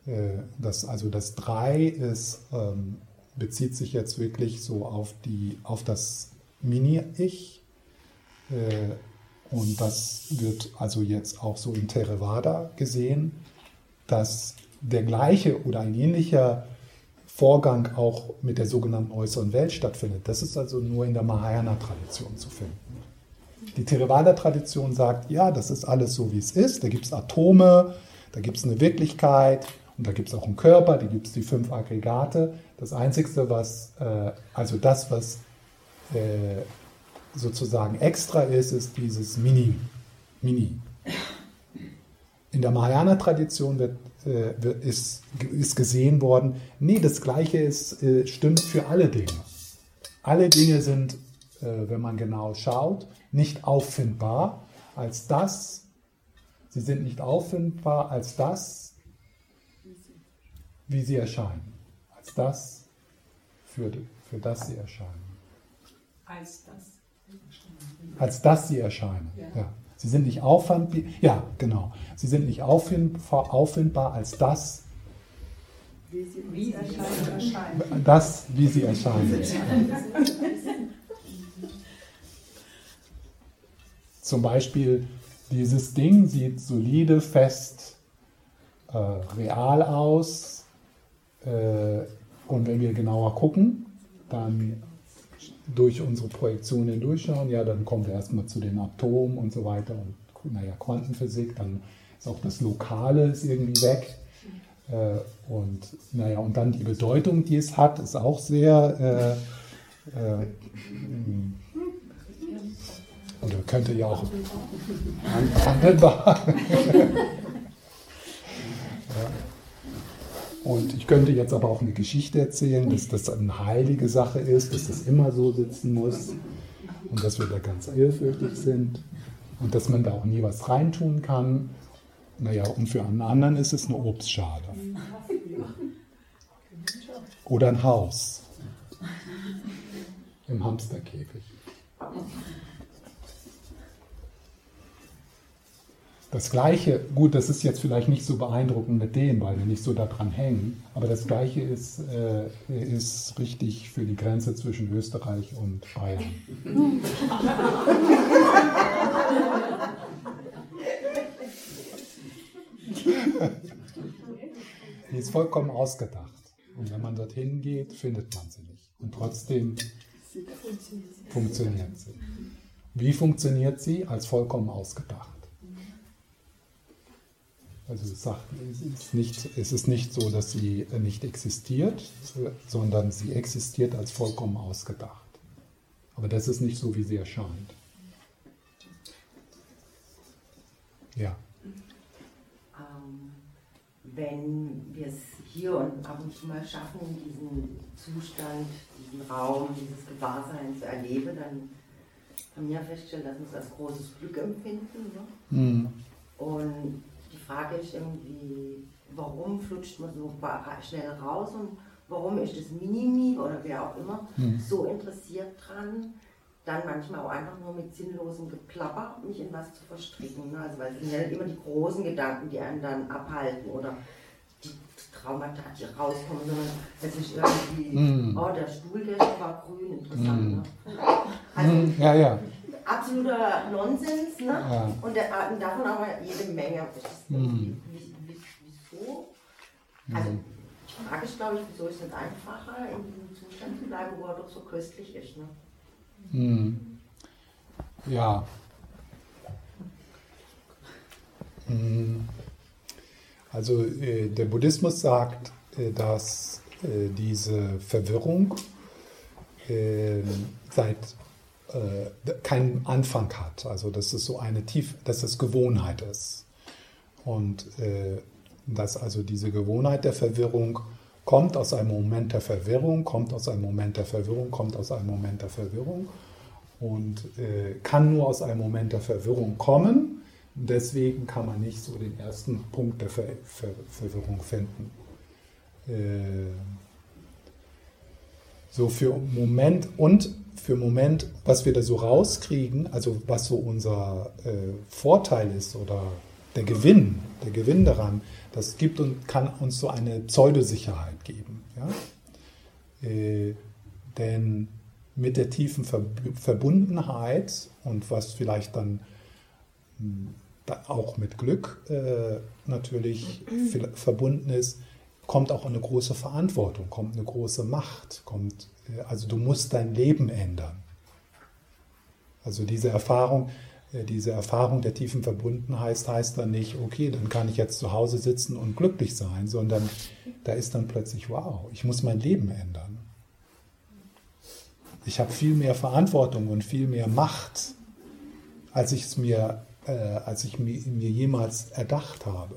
äh das, also das 3 ist, ähm, bezieht sich jetzt wirklich so auf, die, auf das Mini-Ich. Und das wird also jetzt auch so in Theravada gesehen, dass der gleiche oder ein ähnlicher Vorgang auch mit der sogenannten äußeren Welt stattfindet. Das ist also nur in der Mahayana-Tradition zu finden. Die Theravada-Tradition sagt, ja, das ist alles so, wie es ist. Da gibt es Atome, da gibt es eine Wirklichkeit und da gibt es auch einen Körper, da gibt es die fünf Aggregate. Das Einzige, was, äh, also das, was äh, sozusagen extra ist, ist dieses Mini. Mini. In der Mahayana-Tradition wird, ist, ist gesehen worden, nee, das Gleiche ist, äh, stimmt für alle Dinge. Alle Dinge sind, äh, wenn man genau schaut, nicht auffindbar als das, sie sind nicht auffindbar als das, wie sie erscheinen. Als das, für, für das sie erscheinen. Als das als dass sie erscheinen. Ja. ja. Sie sind nicht auffindbar, ja, genau. Sie sind nicht auffindbar, als das, wie sie, wie erscheinen. Das, wie sie erscheinen. Zum Beispiel, dieses Ding sieht solide, fest, äh, real aus. Äh, und wenn wir genauer gucken, dann durch unsere Projektionen hindurchschauen, ja, dann kommen wir erstmal zu den Atomen und so weiter und naja, Quantenphysik, dann ist auch das Lokale ist irgendwie weg. Äh, und naja, und dann die Bedeutung, die es hat, ist auch sehr äh, äh, oder könnte ja auch handelbar. ja. Und ich könnte jetzt aber auch eine Geschichte erzählen, dass das eine heilige Sache ist, dass das immer so sitzen muss und dass wir da ganz ehrfürchtig sind und dass man da auch nie was reintun kann. Naja, und für einen anderen ist es eine Obstschale. Oder ein Haus im Hamsterkäfig. Das Gleiche, gut, das ist jetzt vielleicht nicht so beeindruckend mit dem, weil wir nicht so daran hängen, aber das Gleiche ist, äh, ist richtig für die Grenze zwischen Österreich und Bayern. die ist vollkommen ausgedacht. Und wenn man dorthin geht, findet man sie nicht. Und trotzdem funktioniert sie. Wie funktioniert sie? Als vollkommen ausgedacht. Also es, sagt, es, ist nicht, es ist nicht so, dass sie nicht existiert, sondern sie existiert als vollkommen ausgedacht. Aber das ist nicht so, wie sie erscheint. Ja. Ähm, wenn wir es hier und ab und zu mal schaffen, diesen Zustand, diesen Raum, dieses Gewahrsein zu erleben, dann haben wir ja festgestellt, dass wir es als großes Glück empfinden. Ne? Mhm. Und Frage ist irgendwie, warum flutscht man so schnell raus und warum ist das Minimi oder wer auch immer mhm. so interessiert dran, dann manchmal auch einfach nur mit sinnlosem Geplapper mich in was zu verstricken. Ne? Also weil es sind ja nicht immer die großen Gedanken, die einen dann abhalten oder die Traumata, die rauskommen, sondern es ist irgendwie, mm. oh, der Stuhl, der war grün, interessant. Mm. Ne? Also, mm, ja, ja absoluter Nonsens. Ne? Ja. Und, der, und davon aber jede Menge. Mhm. Wieso? Also, ich frage mich, glaube ich, wieso ist es einfacher, in diesem Zustand zu bleiben, wo er doch so köstlich ist. Ne? Mhm. Ja. Mhm. Also äh, der Buddhismus sagt, äh, dass äh, diese Verwirrung äh, seit äh, keinen Anfang hat. Also dass es so eine tief, dass es Gewohnheit ist. Und äh, dass also diese Gewohnheit der Verwirrung kommt aus einem Moment der Verwirrung, kommt aus einem Moment der Verwirrung, kommt aus einem Moment der Verwirrung und äh, kann nur aus einem Moment der Verwirrung kommen. Deswegen kann man nicht so den ersten Punkt der Ver Ver Verwirrung finden. Äh, so für Moment und für Moment, was wir da so rauskriegen, also was so unser äh, Vorteil ist oder der Gewinn, der Gewinn daran, das gibt und kann uns so eine Pseudosicherheit geben. Ja? Äh, denn mit der tiefen Verbundenheit und was vielleicht dann hm, auch mit Glück äh, natürlich verbunden ist, kommt auch eine große Verantwortung, kommt eine große Macht, kommt, also du musst dein Leben ändern. Also diese Erfahrung, äh, diese Erfahrung der tiefen Verbundenheit heißt dann nicht, okay, dann kann ich jetzt zu Hause sitzen und glücklich sein, sondern da ist dann plötzlich, wow, ich muss mein Leben ändern. Ich habe viel mehr Verantwortung und viel mehr Macht, als ich es mir, äh, als ich mir, mir jemals erdacht habe.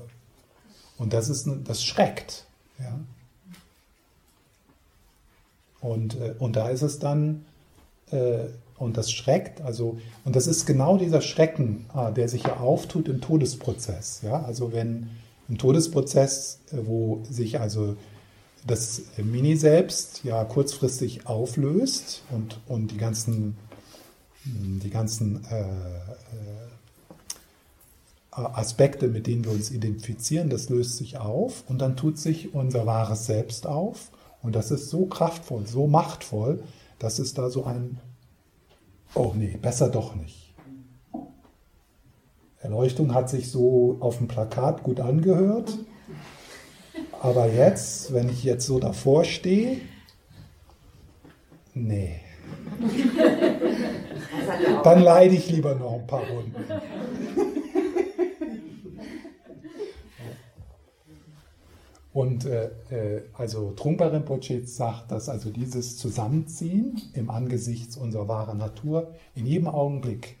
Und das ist, das schreckt. Ja? Und, äh, und da ist es dann, äh, und das schreckt, also, und das ist genau dieser Schrecken, ah, der sich ja auftut im Todesprozess. Ja? Also wenn im Todesprozess, äh, wo sich also das Mini-Selbst ja kurzfristig auflöst und, und die ganzen, die ganzen äh, Aspekte, mit denen wir uns identifizieren, das löst sich auf und dann tut sich unser wahres Selbst auf und das ist so kraftvoll, so machtvoll, dass es da so ein, oh nee, besser doch nicht. Erleuchtung hat sich so auf dem Plakat gut angehört, aber jetzt, wenn ich jetzt so davor stehe, nee. Dann leide ich lieber noch ein paar Runden. Und äh, äh, also Trungpa Rinpoche sagt, dass also dieses Zusammenziehen im Angesicht unserer wahren Natur in jedem Augenblick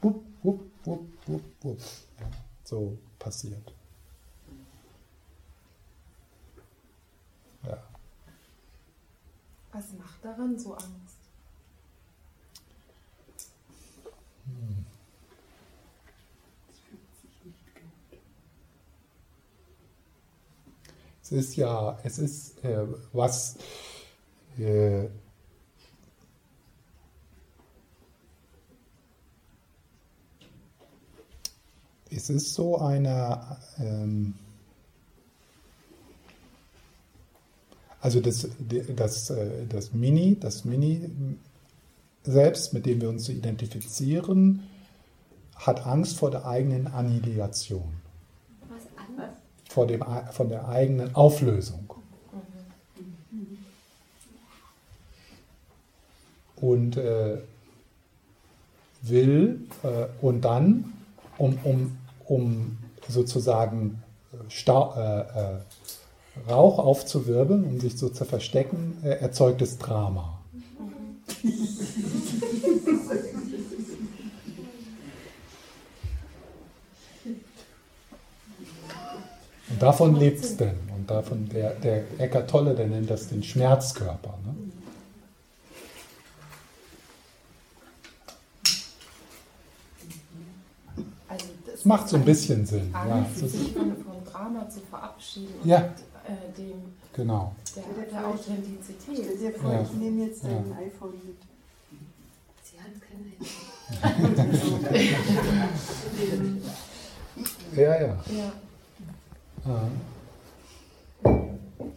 wupp, wupp, wupp, wupp, wupp, ja, so passiert. Ja. Was macht daran so Angst? Hm. Es ist ja, es ist äh, was äh, es ist so eine, ähm, also das, das, äh, das Mini, das Mini selbst, mit dem wir uns identifizieren, hat Angst vor der eigenen Annihilation vor dem, von der eigenen Auflösung. Und äh, will äh, und dann, um, um, um sozusagen Stau, äh, äh Rauch aufzuwirbeln, um sich so zu verstecken, äh, erzeugt es Drama. davon lebt es denn. Und davon, der, der Eckart Tolle, der nennt das den Schmerzkörper. Ne? Also das macht so ein bisschen Sinn. Ja, sich von, vom Drama zu verabschieden ja. und äh, dem genau. der, der Authentizität. Stell dir vor, ja. ich nehme jetzt dein ja. iPhone mit. Sie hat kein iPhone. ja, ja. ja.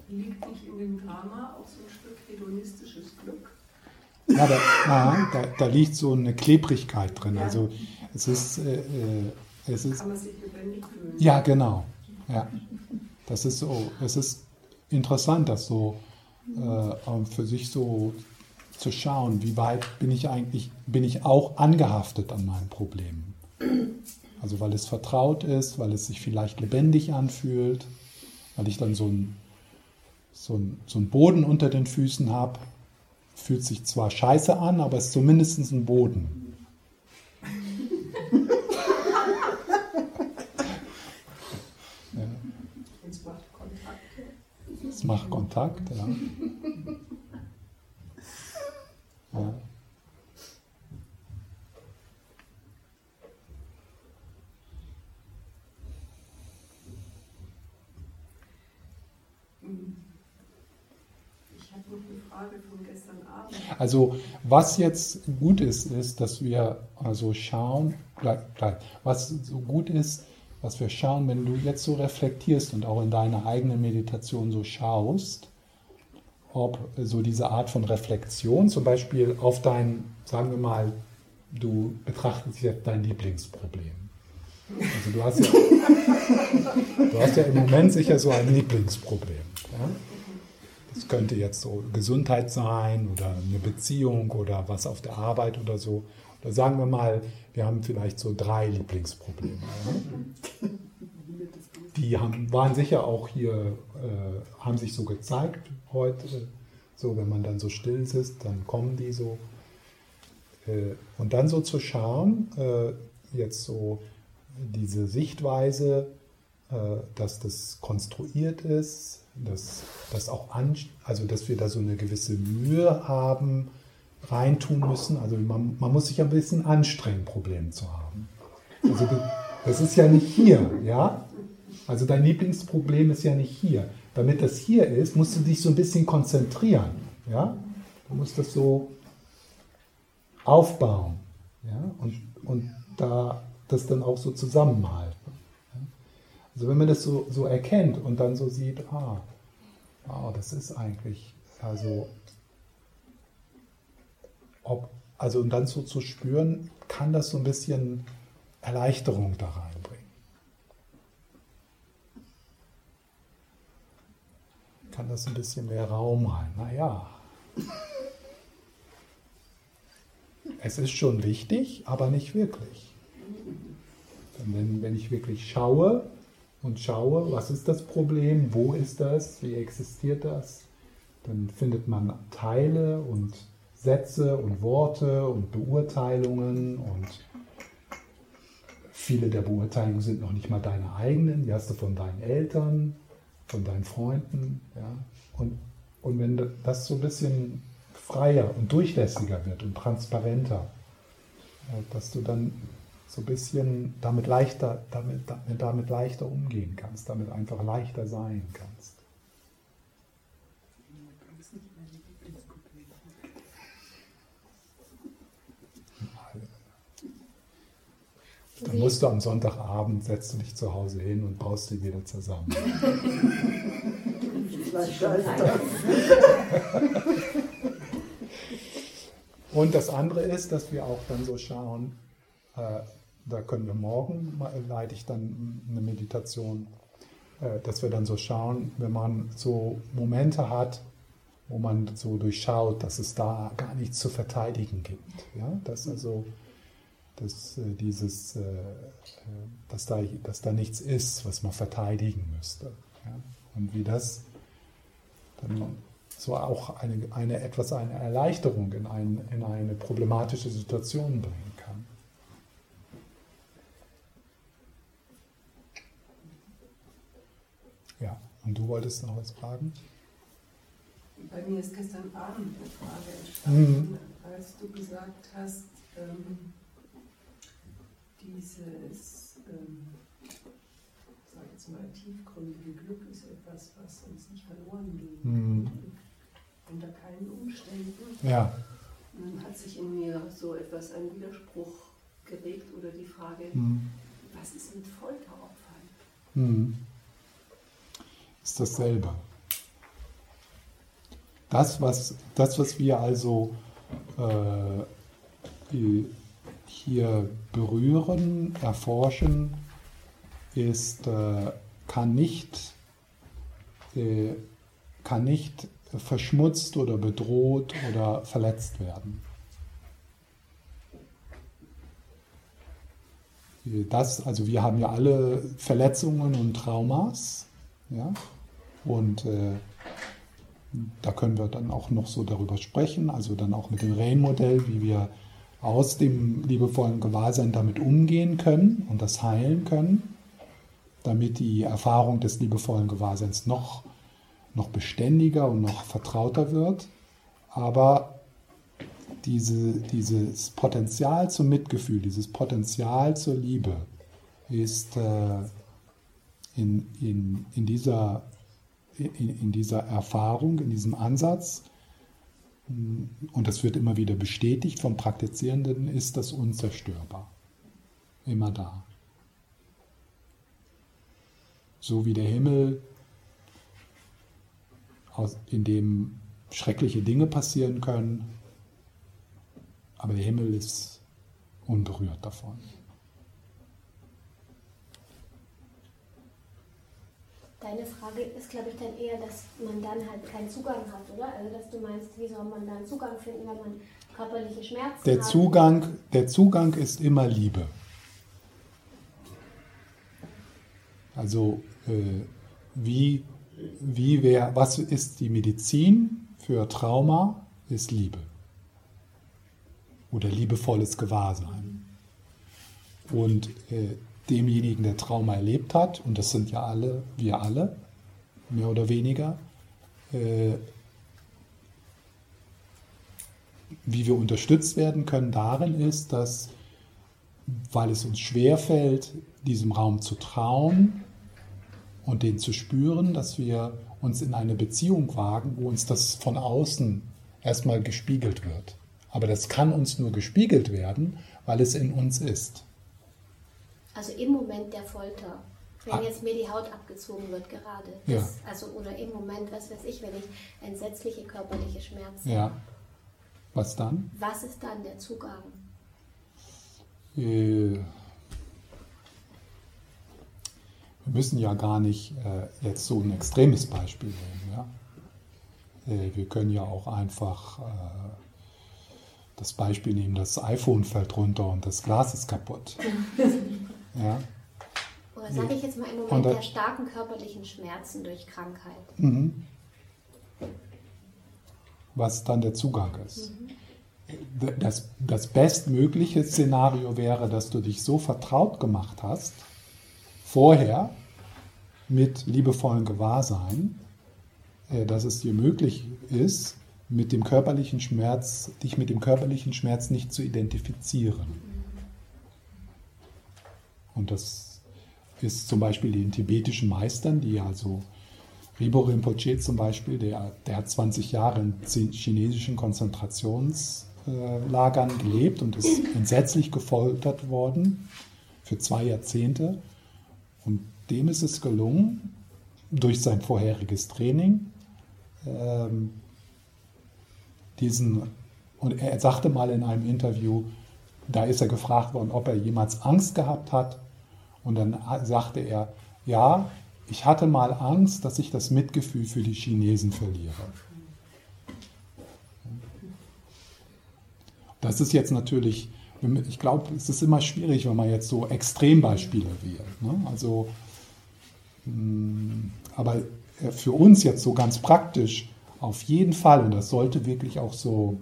Liegt nicht in dem Drama auch so ein Stück hedonistisches Glück? Ja, da, aha, da, da, liegt so eine Klebrigkeit drin. Ja. Also es ist, äh, äh es ist. Kann man sich lebendig fühlen. Ja, genau. Ja. Das ist so, es ist interessant, das so äh, für sich so zu schauen, wie weit bin ich eigentlich, bin ich auch angehaftet an meinen Problemen. Also weil es vertraut ist, weil es sich vielleicht lebendig anfühlt, weil ich dann so einen so so ein Boden unter den Füßen habe. Fühlt sich zwar scheiße an, aber es ist zumindest ein Boden. ja. Es macht Kontakt. Es macht Kontakt, ja. ja. noch eine Frage von gestern Abend. Also was jetzt gut ist, ist, dass wir also schauen, was so gut ist, was wir schauen, wenn du jetzt so reflektierst und auch in deiner eigenen Meditation so schaust, ob so diese Art von Reflexion zum Beispiel auf dein, sagen wir mal, du betrachtest jetzt dein Lieblingsproblem. Also du hast ja, du hast ja im Moment sicher so ein Lieblingsproblem. Ja? Das könnte jetzt so Gesundheit sein oder eine Beziehung oder was auf der Arbeit oder so. Oder sagen wir mal, wir haben vielleicht so drei Lieblingsprobleme. Die haben, waren sicher auch hier, äh, haben sich so gezeigt heute. So, wenn man dann so still sitzt, dann kommen die so. Äh, und dann so zu schauen, äh, jetzt so diese Sichtweise, äh, dass das konstruiert ist, dass, dass auch an, also dass wir da so eine gewisse Mühe haben, reintun müssen. Also man, man muss sich ein bisschen anstrengen, Probleme zu haben. Also das ist ja nicht hier, ja? Also dein Lieblingsproblem ist ja nicht hier. Damit das hier ist, musst du dich so ein bisschen konzentrieren, ja? Du musst das so aufbauen, ja? Und, und da das dann auch so zusammenhalten. Also wenn man das so, so erkennt und dann so sieht, ah, wow, das ist eigentlich, also, ob, also und dann so zu spüren, kann das so ein bisschen Erleichterung da reinbringen. Kann das ein bisschen mehr Raum rein? Naja. Es ist schon wichtig, aber nicht wirklich. Wenn, wenn ich wirklich schaue, und schaue, was ist das Problem, wo ist das, wie existiert das, dann findet man Teile und Sätze und Worte und Beurteilungen und viele der Beurteilungen sind noch nicht mal deine eigenen, die hast du von deinen Eltern, von deinen Freunden. Ja? Und, und wenn das so ein bisschen freier und durchlässiger wird und transparenter, dass du dann so ein bisschen damit leichter, damit, damit, damit leichter umgehen kannst, damit einfach leichter sein kannst. Dann musst du am Sonntagabend, setzt du dich zu Hause hin und baust sie wieder zusammen. und das andere ist, dass wir auch dann so schauen, äh, da können wir morgen, leite ich dann eine Meditation, äh, dass wir dann so schauen, wenn man so Momente hat, wo man so durchschaut, dass es da gar nichts zu verteidigen gibt. Ja? Dass also dass, äh, dieses, äh, dass, da, dass da nichts ist, was man verteidigen müsste. Ja? Und wie das dann so auch eine, eine etwas eine Erleichterung in, ein, in eine problematische Situation bringen kann. Und du wolltest noch was fragen? Bei mir ist gestern Abend eine Frage entstanden, mhm. als du gesagt hast, ähm, dieses, ähm, sag jetzt mal, tiefgründige Glück ist etwas, was uns nicht verloren geht. Mhm. Unter keinen Umständen. Ja. Und dann hat sich in mir so etwas, ein Widerspruch geregt oder die Frage, mhm. was ist mit Folteropfern? Mhm ist dasselbe. Das, was, das, was wir also äh, hier berühren, erforschen, ist, äh, kann, nicht, äh, kann nicht verschmutzt oder bedroht oder verletzt werden. Das, also wir haben ja alle Verletzungen und Traumas, ja, und äh, da können wir dann auch noch so darüber sprechen, also dann auch mit dem Rain-Modell, wie wir aus dem liebevollen Gewahrsein damit umgehen können und das heilen können, damit die Erfahrung des liebevollen Gewahrseins noch, noch beständiger und noch vertrauter wird. Aber diese, dieses Potenzial zum Mitgefühl, dieses Potenzial zur Liebe ist äh, in, in, in dieser in, in dieser Erfahrung, in diesem Ansatz und das wird immer wieder bestätigt vom Praktizierenden, ist das unzerstörbar. Immer da. So wie der Himmel, in dem schreckliche Dinge passieren können, aber der Himmel ist unberührt davon. Deine Frage ist, glaube ich, dann eher, dass man dann halt keinen Zugang hat, oder? Also, dass du meinst, wie soll man dann Zugang finden, wenn man körperliche Schmerzen der hat? Zugang, der Zugang ist immer Liebe. Also, äh, wie, wie wär, was ist die Medizin für Trauma? Ist Liebe. Oder liebevolles Gewahrsein. Und äh, demjenigen, der Trauma erlebt hat, und das sind ja alle, wir alle, mehr oder weniger, äh, wie wir unterstützt werden können darin ist, dass, weil es uns schwerfällt, diesem Raum zu trauen und den zu spüren, dass wir uns in eine Beziehung wagen, wo uns das von außen erstmal gespiegelt wird. Aber das kann uns nur gespiegelt werden, weil es in uns ist. Also im Moment der Folter. Wenn ah. jetzt mir die Haut abgezogen wird gerade. Das, ja. Also oder im Moment, was weiß ich, wenn ich entsetzliche körperliche Schmerzen. Ja. Was dann? Was ist dann der Zugang? Äh, wir müssen ja gar nicht äh, jetzt so ein extremes Beispiel nehmen. Ja? Äh, wir können ja auch einfach äh, das Beispiel nehmen, das iPhone fällt runter und das Glas ist kaputt. Ja. Oder sage ich jetzt mal im Moment der starken körperlichen Schmerzen durch Krankheit. Mhm. Was dann der Zugang ist. Mhm. Das, das bestmögliche Szenario wäre, dass du dich so vertraut gemacht hast, vorher mit liebevollem Gewahrsein, äh, dass es dir möglich ist, mit dem körperlichen Schmerz, dich mit dem körperlichen Schmerz nicht zu identifizieren. Und das ist zum Beispiel den tibetischen Meistern, die also Ribo Rinpoche zum Beispiel, der, der hat 20 Jahre in chinesischen Konzentrationslagern gelebt und ist entsetzlich gefoltert worden für zwei Jahrzehnte. Und dem ist es gelungen, durch sein vorheriges Training, ähm, diesen, und er sagte mal in einem Interview, da ist er gefragt worden, ob er jemals Angst gehabt hat und dann sagte er, ja, ich hatte mal Angst, dass ich das Mitgefühl für die Chinesen verliere. Das ist jetzt natürlich, ich glaube, es ist immer schwierig, wenn man jetzt so Extrembeispiele wählt. Ne? Also, hm, aber für uns jetzt so ganz praktisch, auf jeden Fall, und das sollte wirklich auch so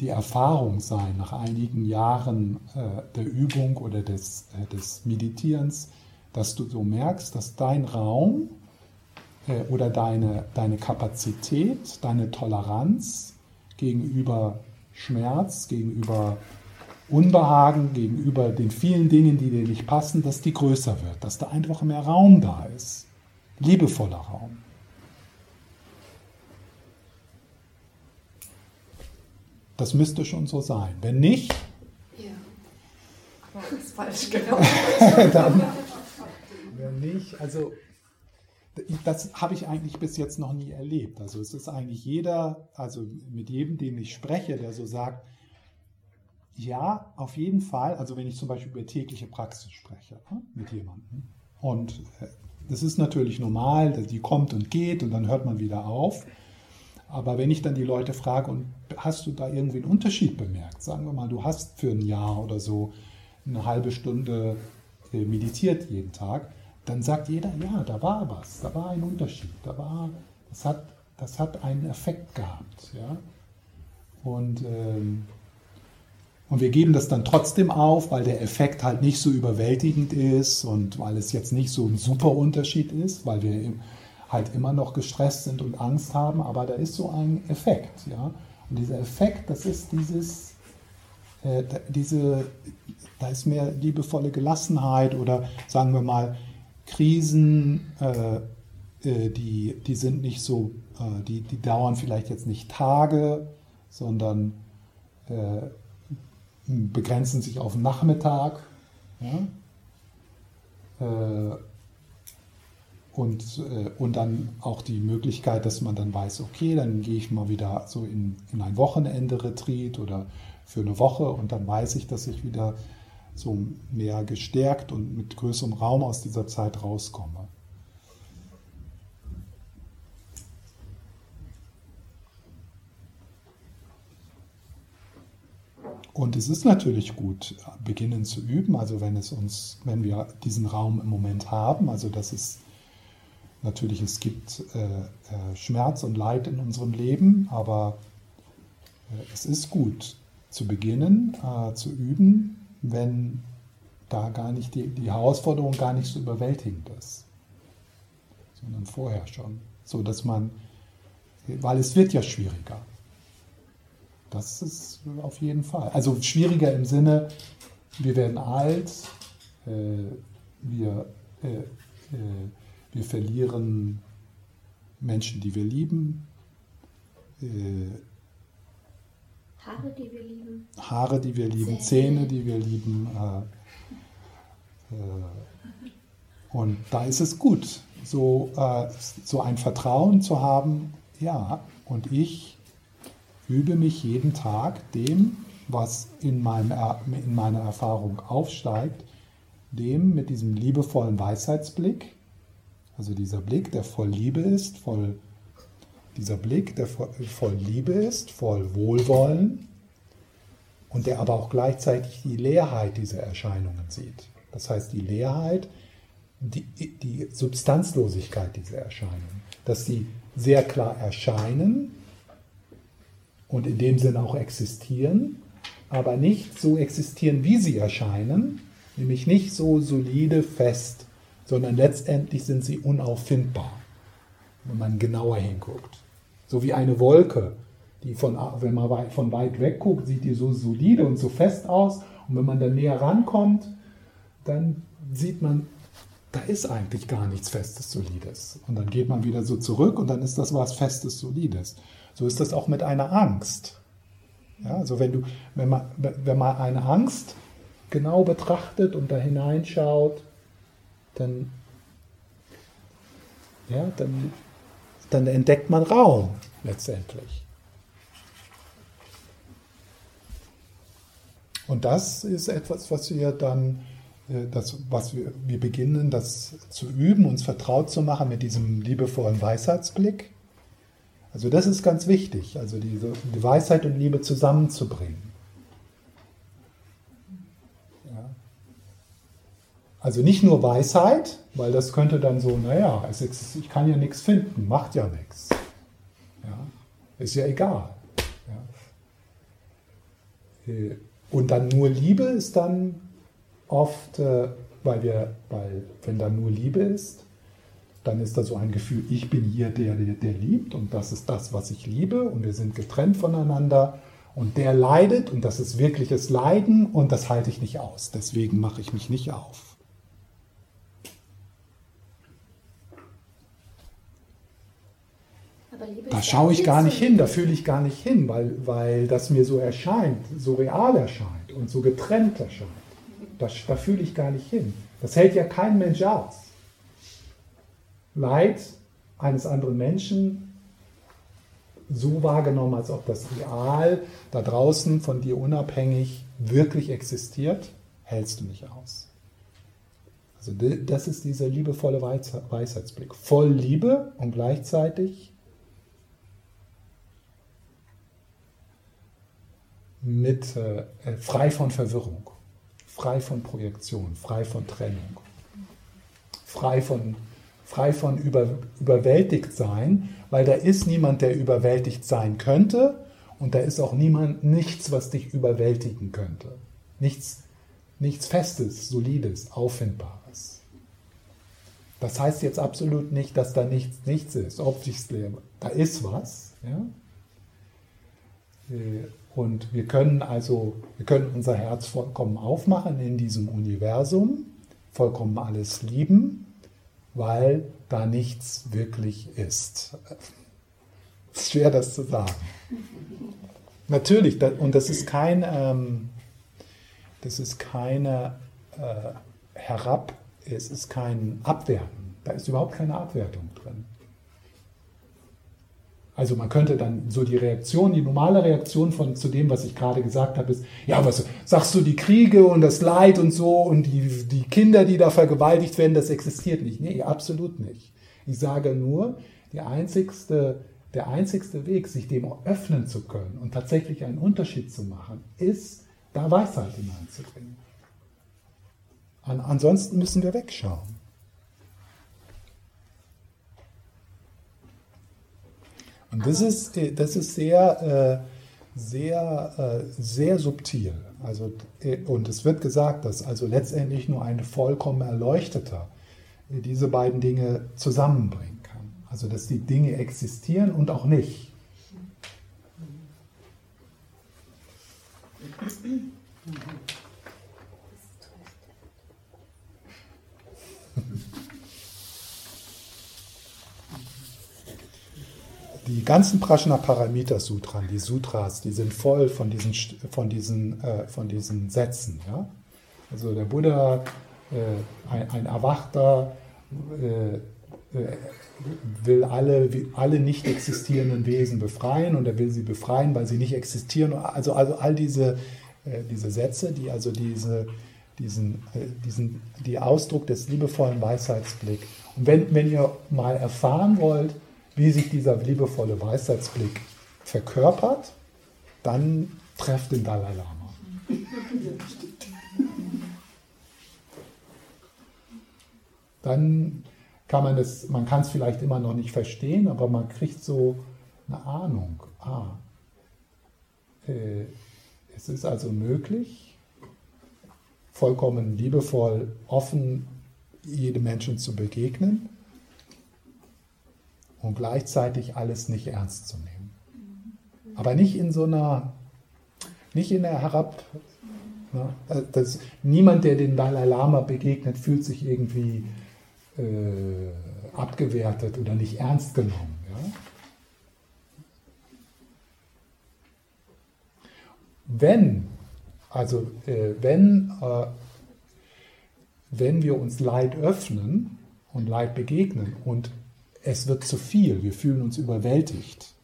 die Erfahrung sein, nach einigen Jahren äh, der Übung oder des, äh, des Meditierens, dass du so merkst, dass dein Raum äh, oder deine, deine Kapazität, deine Toleranz gegenüber Schmerz, gegenüber Unbehagen, gegenüber den vielen Dingen, die dir nicht passen, dass die größer wird, dass da einfach mehr Raum da ist, liebevoller Raum. Das müsste schon so sein. Wenn nicht, ja. Das ist falsch genau. dann, wenn nicht, also das habe ich eigentlich bis jetzt noch nie erlebt. Also es ist eigentlich jeder, also mit jedem, den ich spreche, der so sagt, ja, auf jeden Fall, also wenn ich zum Beispiel über tägliche Praxis spreche ne, mit jemandem. Und äh, das ist natürlich normal, die kommt und geht und dann hört man wieder auf. Aber wenn ich dann die Leute frage, und hast du da irgendwie einen Unterschied bemerkt? Sagen wir mal, du hast für ein Jahr oder so eine halbe Stunde äh, meditiert jeden Tag, dann sagt jeder, ja, da war was, da war ein Unterschied, da war, das hat, das hat einen Effekt gehabt. Ja? Und, ähm, und wir geben das dann trotzdem auf, weil der Effekt halt nicht so überwältigend ist und weil es jetzt nicht so ein super Unterschied ist, weil wir halt immer noch gestresst sind und Angst haben, aber da ist so ein Effekt. Ja? Und dieser Effekt, das ist dieses, äh, diese, da ist mehr liebevolle Gelassenheit oder sagen wir mal Krisen, äh, äh, die, die sind nicht so, äh, die, die dauern vielleicht jetzt nicht Tage, sondern äh, begrenzen sich auf Nachmittag. Ja? Und, äh, und dann auch die Möglichkeit, dass man dann weiß, okay, dann gehe ich mal wieder so in, in ein Wochenende-Retreat oder für eine Woche und dann weiß ich, dass ich wieder so mehr gestärkt und mit größerem Raum aus dieser Zeit rauskomme. Und es ist natürlich gut, beginnen zu üben, also wenn es uns, wenn wir diesen Raum im Moment haben, also dass es natürlich, es gibt äh, äh, Schmerz und Leid in unserem Leben, aber äh, es ist gut zu beginnen, äh, zu üben, wenn da gar nicht die, die Herausforderung gar nicht so überwältigend ist, sondern vorher schon, so dass man, weil es wird ja schwieriger. Das ist auf jeden Fall. Also schwieriger im Sinne, wir werden alt, äh, wir, äh, äh, wir verlieren Menschen, die wir lieben. Äh, Haare, die wir lieben. Haare, die wir lieben, Zähne, die wir lieben. Äh, äh, und da ist es gut, so, so ein Vertrauen zu haben, ja, und ich übe mich jeden Tag dem, was in, meinem, in meiner Erfahrung aufsteigt, dem mit diesem liebevollen Weisheitsblick, also dieser Blick, der voll Liebe ist, voll, dieser Blick, der voll, Liebe ist, voll Wohlwollen und der aber auch gleichzeitig die Leerheit dieser Erscheinungen sieht. Das heißt, die Leerheit, die, die Substanzlosigkeit dieser Erscheinungen, dass sie sehr klar erscheinen, und in dem Sinne auch existieren, aber nicht so existieren, wie sie erscheinen, nämlich nicht so solide, fest, sondern letztendlich sind sie unauffindbar, wenn man genauer hinguckt. So wie eine Wolke, die von, wenn man von weit weg guckt, sieht die so solide und so fest aus und wenn man dann näher rankommt, dann sieht man, da ist eigentlich gar nichts Festes, Solides. Und dann geht man wieder so zurück und dann ist das was Festes, Solides. So ist das auch mit einer Angst. Ja, also wenn, du, wenn, man, wenn man eine Angst genau betrachtet und da hineinschaut, dann, ja, dann, dann entdeckt man Raum letztendlich. Und das ist etwas, was wir dann, äh, das, was wir, wir beginnen, das zu üben, uns vertraut zu machen mit diesem liebevollen Weisheitsblick. Also das ist ganz wichtig, also diese die Weisheit und Liebe zusammenzubringen. Also nicht nur Weisheit, weil das könnte dann so, naja, ich kann ja nichts finden, macht ja nichts. Ja. Ist ja egal. Ja. Äh, und dann nur Liebe ist dann oft, äh, weil wir, weil wenn dann nur Liebe ist, dann ist da so ein Gefühl, ich bin hier der, der, der liebt und das ist das, was ich liebe und wir sind getrennt voneinander und der leidet und das ist wirkliches Leiden und das halte ich nicht aus. Deswegen mache ich mich nicht auf. Da schaue ich gar nicht hin, da fühle ich gar nicht hin, weil, weil das mir so erscheint, so real erscheint und so getrennt erscheint. Da, da fühle ich gar nicht hin. Das hält ja kein Mensch aus. Leid eines anderen Menschen so wahrgenommen, als ob das real da draußen von dir unabhängig wirklich existiert, hältst du nicht aus. Also das ist dieser liebevolle Weisheitsblick. Voll Liebe und gleichzeitig mit äh, frei von Verwirrung, frei von Projektion, frei von Trennung, frei von frei von über, überwältigt sein, weil da ist niemand, der überwältigt sein könnte und da ist auch niemand, nichts, was dich überwältigen könnte. Nichts, nichts Festes, Solides, Auffindbares. Das heißt jetzt absolut nicht, dass da nichts, nichts ist. Da ist was. Ja? Und wir können also, wir können unser Herz vollkommen aufmachen in diesem Universum, vollkommen alles lieben weil da nichts wirklich ist. Es ist schwer, das zu sagen. Natürlich, und das ist kein, ähm, das ist keine äh, Herab, es ist kein Abwerten. Da ist überhaupt keine Abwertung drin. Also man könnte dann so die Reaktion, die normale Reaktion von zu dem, was ich gerade gesagt habe, ist, ja, was sagst du, die Kriege und das Leid und so und die, die Kinder, die da vergewaltigt werden, das existiert nicht. Nee, absolut nicht. Ich sage nur, einzigste, der einzigste Weg, sich dem öffnen zu können und tatsächlich einen Unterschied zu machen, ist, da Weisheit hineinzubringen. An, ansonsten müssen wir wegschauen. Und das ist, äh, das ist sehr, äh, sehr, äh, sehr subtil. Also, und es wird gesagt, dass also letztendlich nur ein vollkommen Erleuchteter diese beiden Dinge zusammenbringen kann. Also dass die Dinge existieren und auch nicht. die ganzen Prajnaparamita Sutran, die Sutras, die sind voll von diesen, von diesen, äh, von diesen Sätzen. Ja? Also der Buddha, äh, ein, ein, Erwachter, äh, äh will alle, alle nicht existierenden Wesen befreien und er will sie befreien, weil sie nicht existieren. Also, also all diese, äh, diese Sätze, die also diese, diesen, äh, diesen, die Ausdruck des liebevollen Weisheitsblick. Und wenn, wenn ihr mal erfahren wollt, wie sich dieser liebevolle Weisheitsblick verkörpert, dann trefft den Dalai Lama. Dann kann man es, man kann es vielleicht immer noch nicht verstehen, aber man kriegt so eine Ahnung. Ah, äh, es ist also möglich, vollkommen liebevoll, offen jedem Menschen zu begegnen und gleichzeitig alles nicht ernst zu nehmen. Aber nicht in so einer, nicht in der Herab. Ne, das, niemand, der den Dalai Lama begegnet, fühlt sich irgendwie äh, abgewertet oder nicht ernst genommen. Ja? Wenn, also äh, wenn, äh, wenn wir uns Leid öffnen und Leid begegnen und es wird zu viel, wir fühlen uns überwältigt,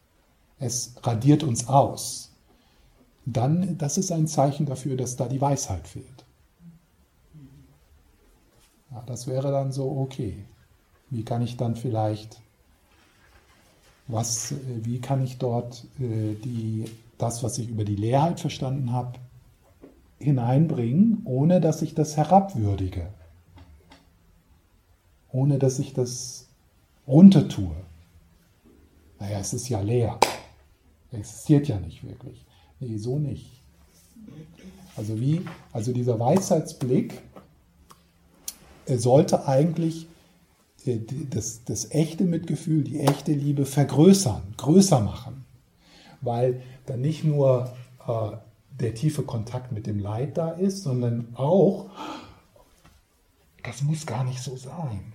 es radiert uns aus, dann das ist ein Zeichen dafür, dass da die Weisheit fehlt. Ja, das wäre dann so, okay, wie kann ich dann vielleicht, was, wie kann ich dort äh, die, das, was ich über die Leerheit verstanden habe, hineinbringen, ohne dass ich das herabwürdige, ohne dass ich das runter tue, naja, es ist ja leer. Existiert ja nicht wirklich. Nee, so nicht. Also wie, also dieser Weisheitsblick sollte eigentlich äh, das, das echte Mitgefühl, die echte Liebe vergrößern, größer machen. Weil dann nicht nur äh, der tiefe Kontakt mit dem Leid da ist, sondern auch, das muss gar nicht so sein.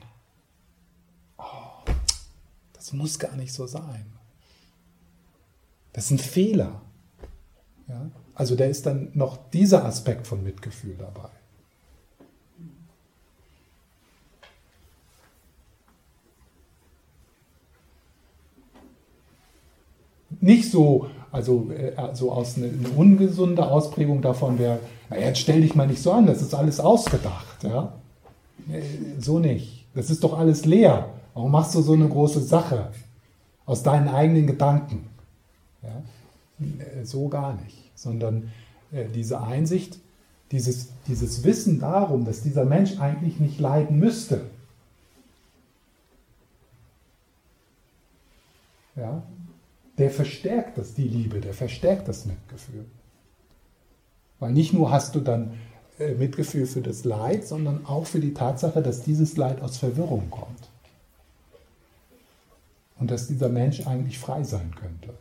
Das muss gar nicht so sein. Das ist ein Fehler. Ja? Also da ist dann noch dieser Aspekt von Mitgefühl dabei. Nicht so, also äh, so aus eine, eine, ungesunde Ausprägung davon wäre, jetzt stell dich mal nicht so an, das ist alles ausgedacht. Ja? Äh, so nicht. Das ist doch alles leer. Warum machst du so eine große Sache aus deinen eigenen Gedanken? Ja? So gar nicht, sondern äh, diese Einsicht, dieses, dieses Wissen darum, dass dieser Mensch eigentlich nicht leiden müsste. Ja? Der verstärkt das, die Liebe, der verstärkt das Mitgefühl. Weil nicht nur hast du dann äh, Mitgefühl für das Leid, sondern auch für die Tatsache, dass dieses Leid aus Verwirrung kommt und dass dieser Mensch eigentlich frei sein könnte.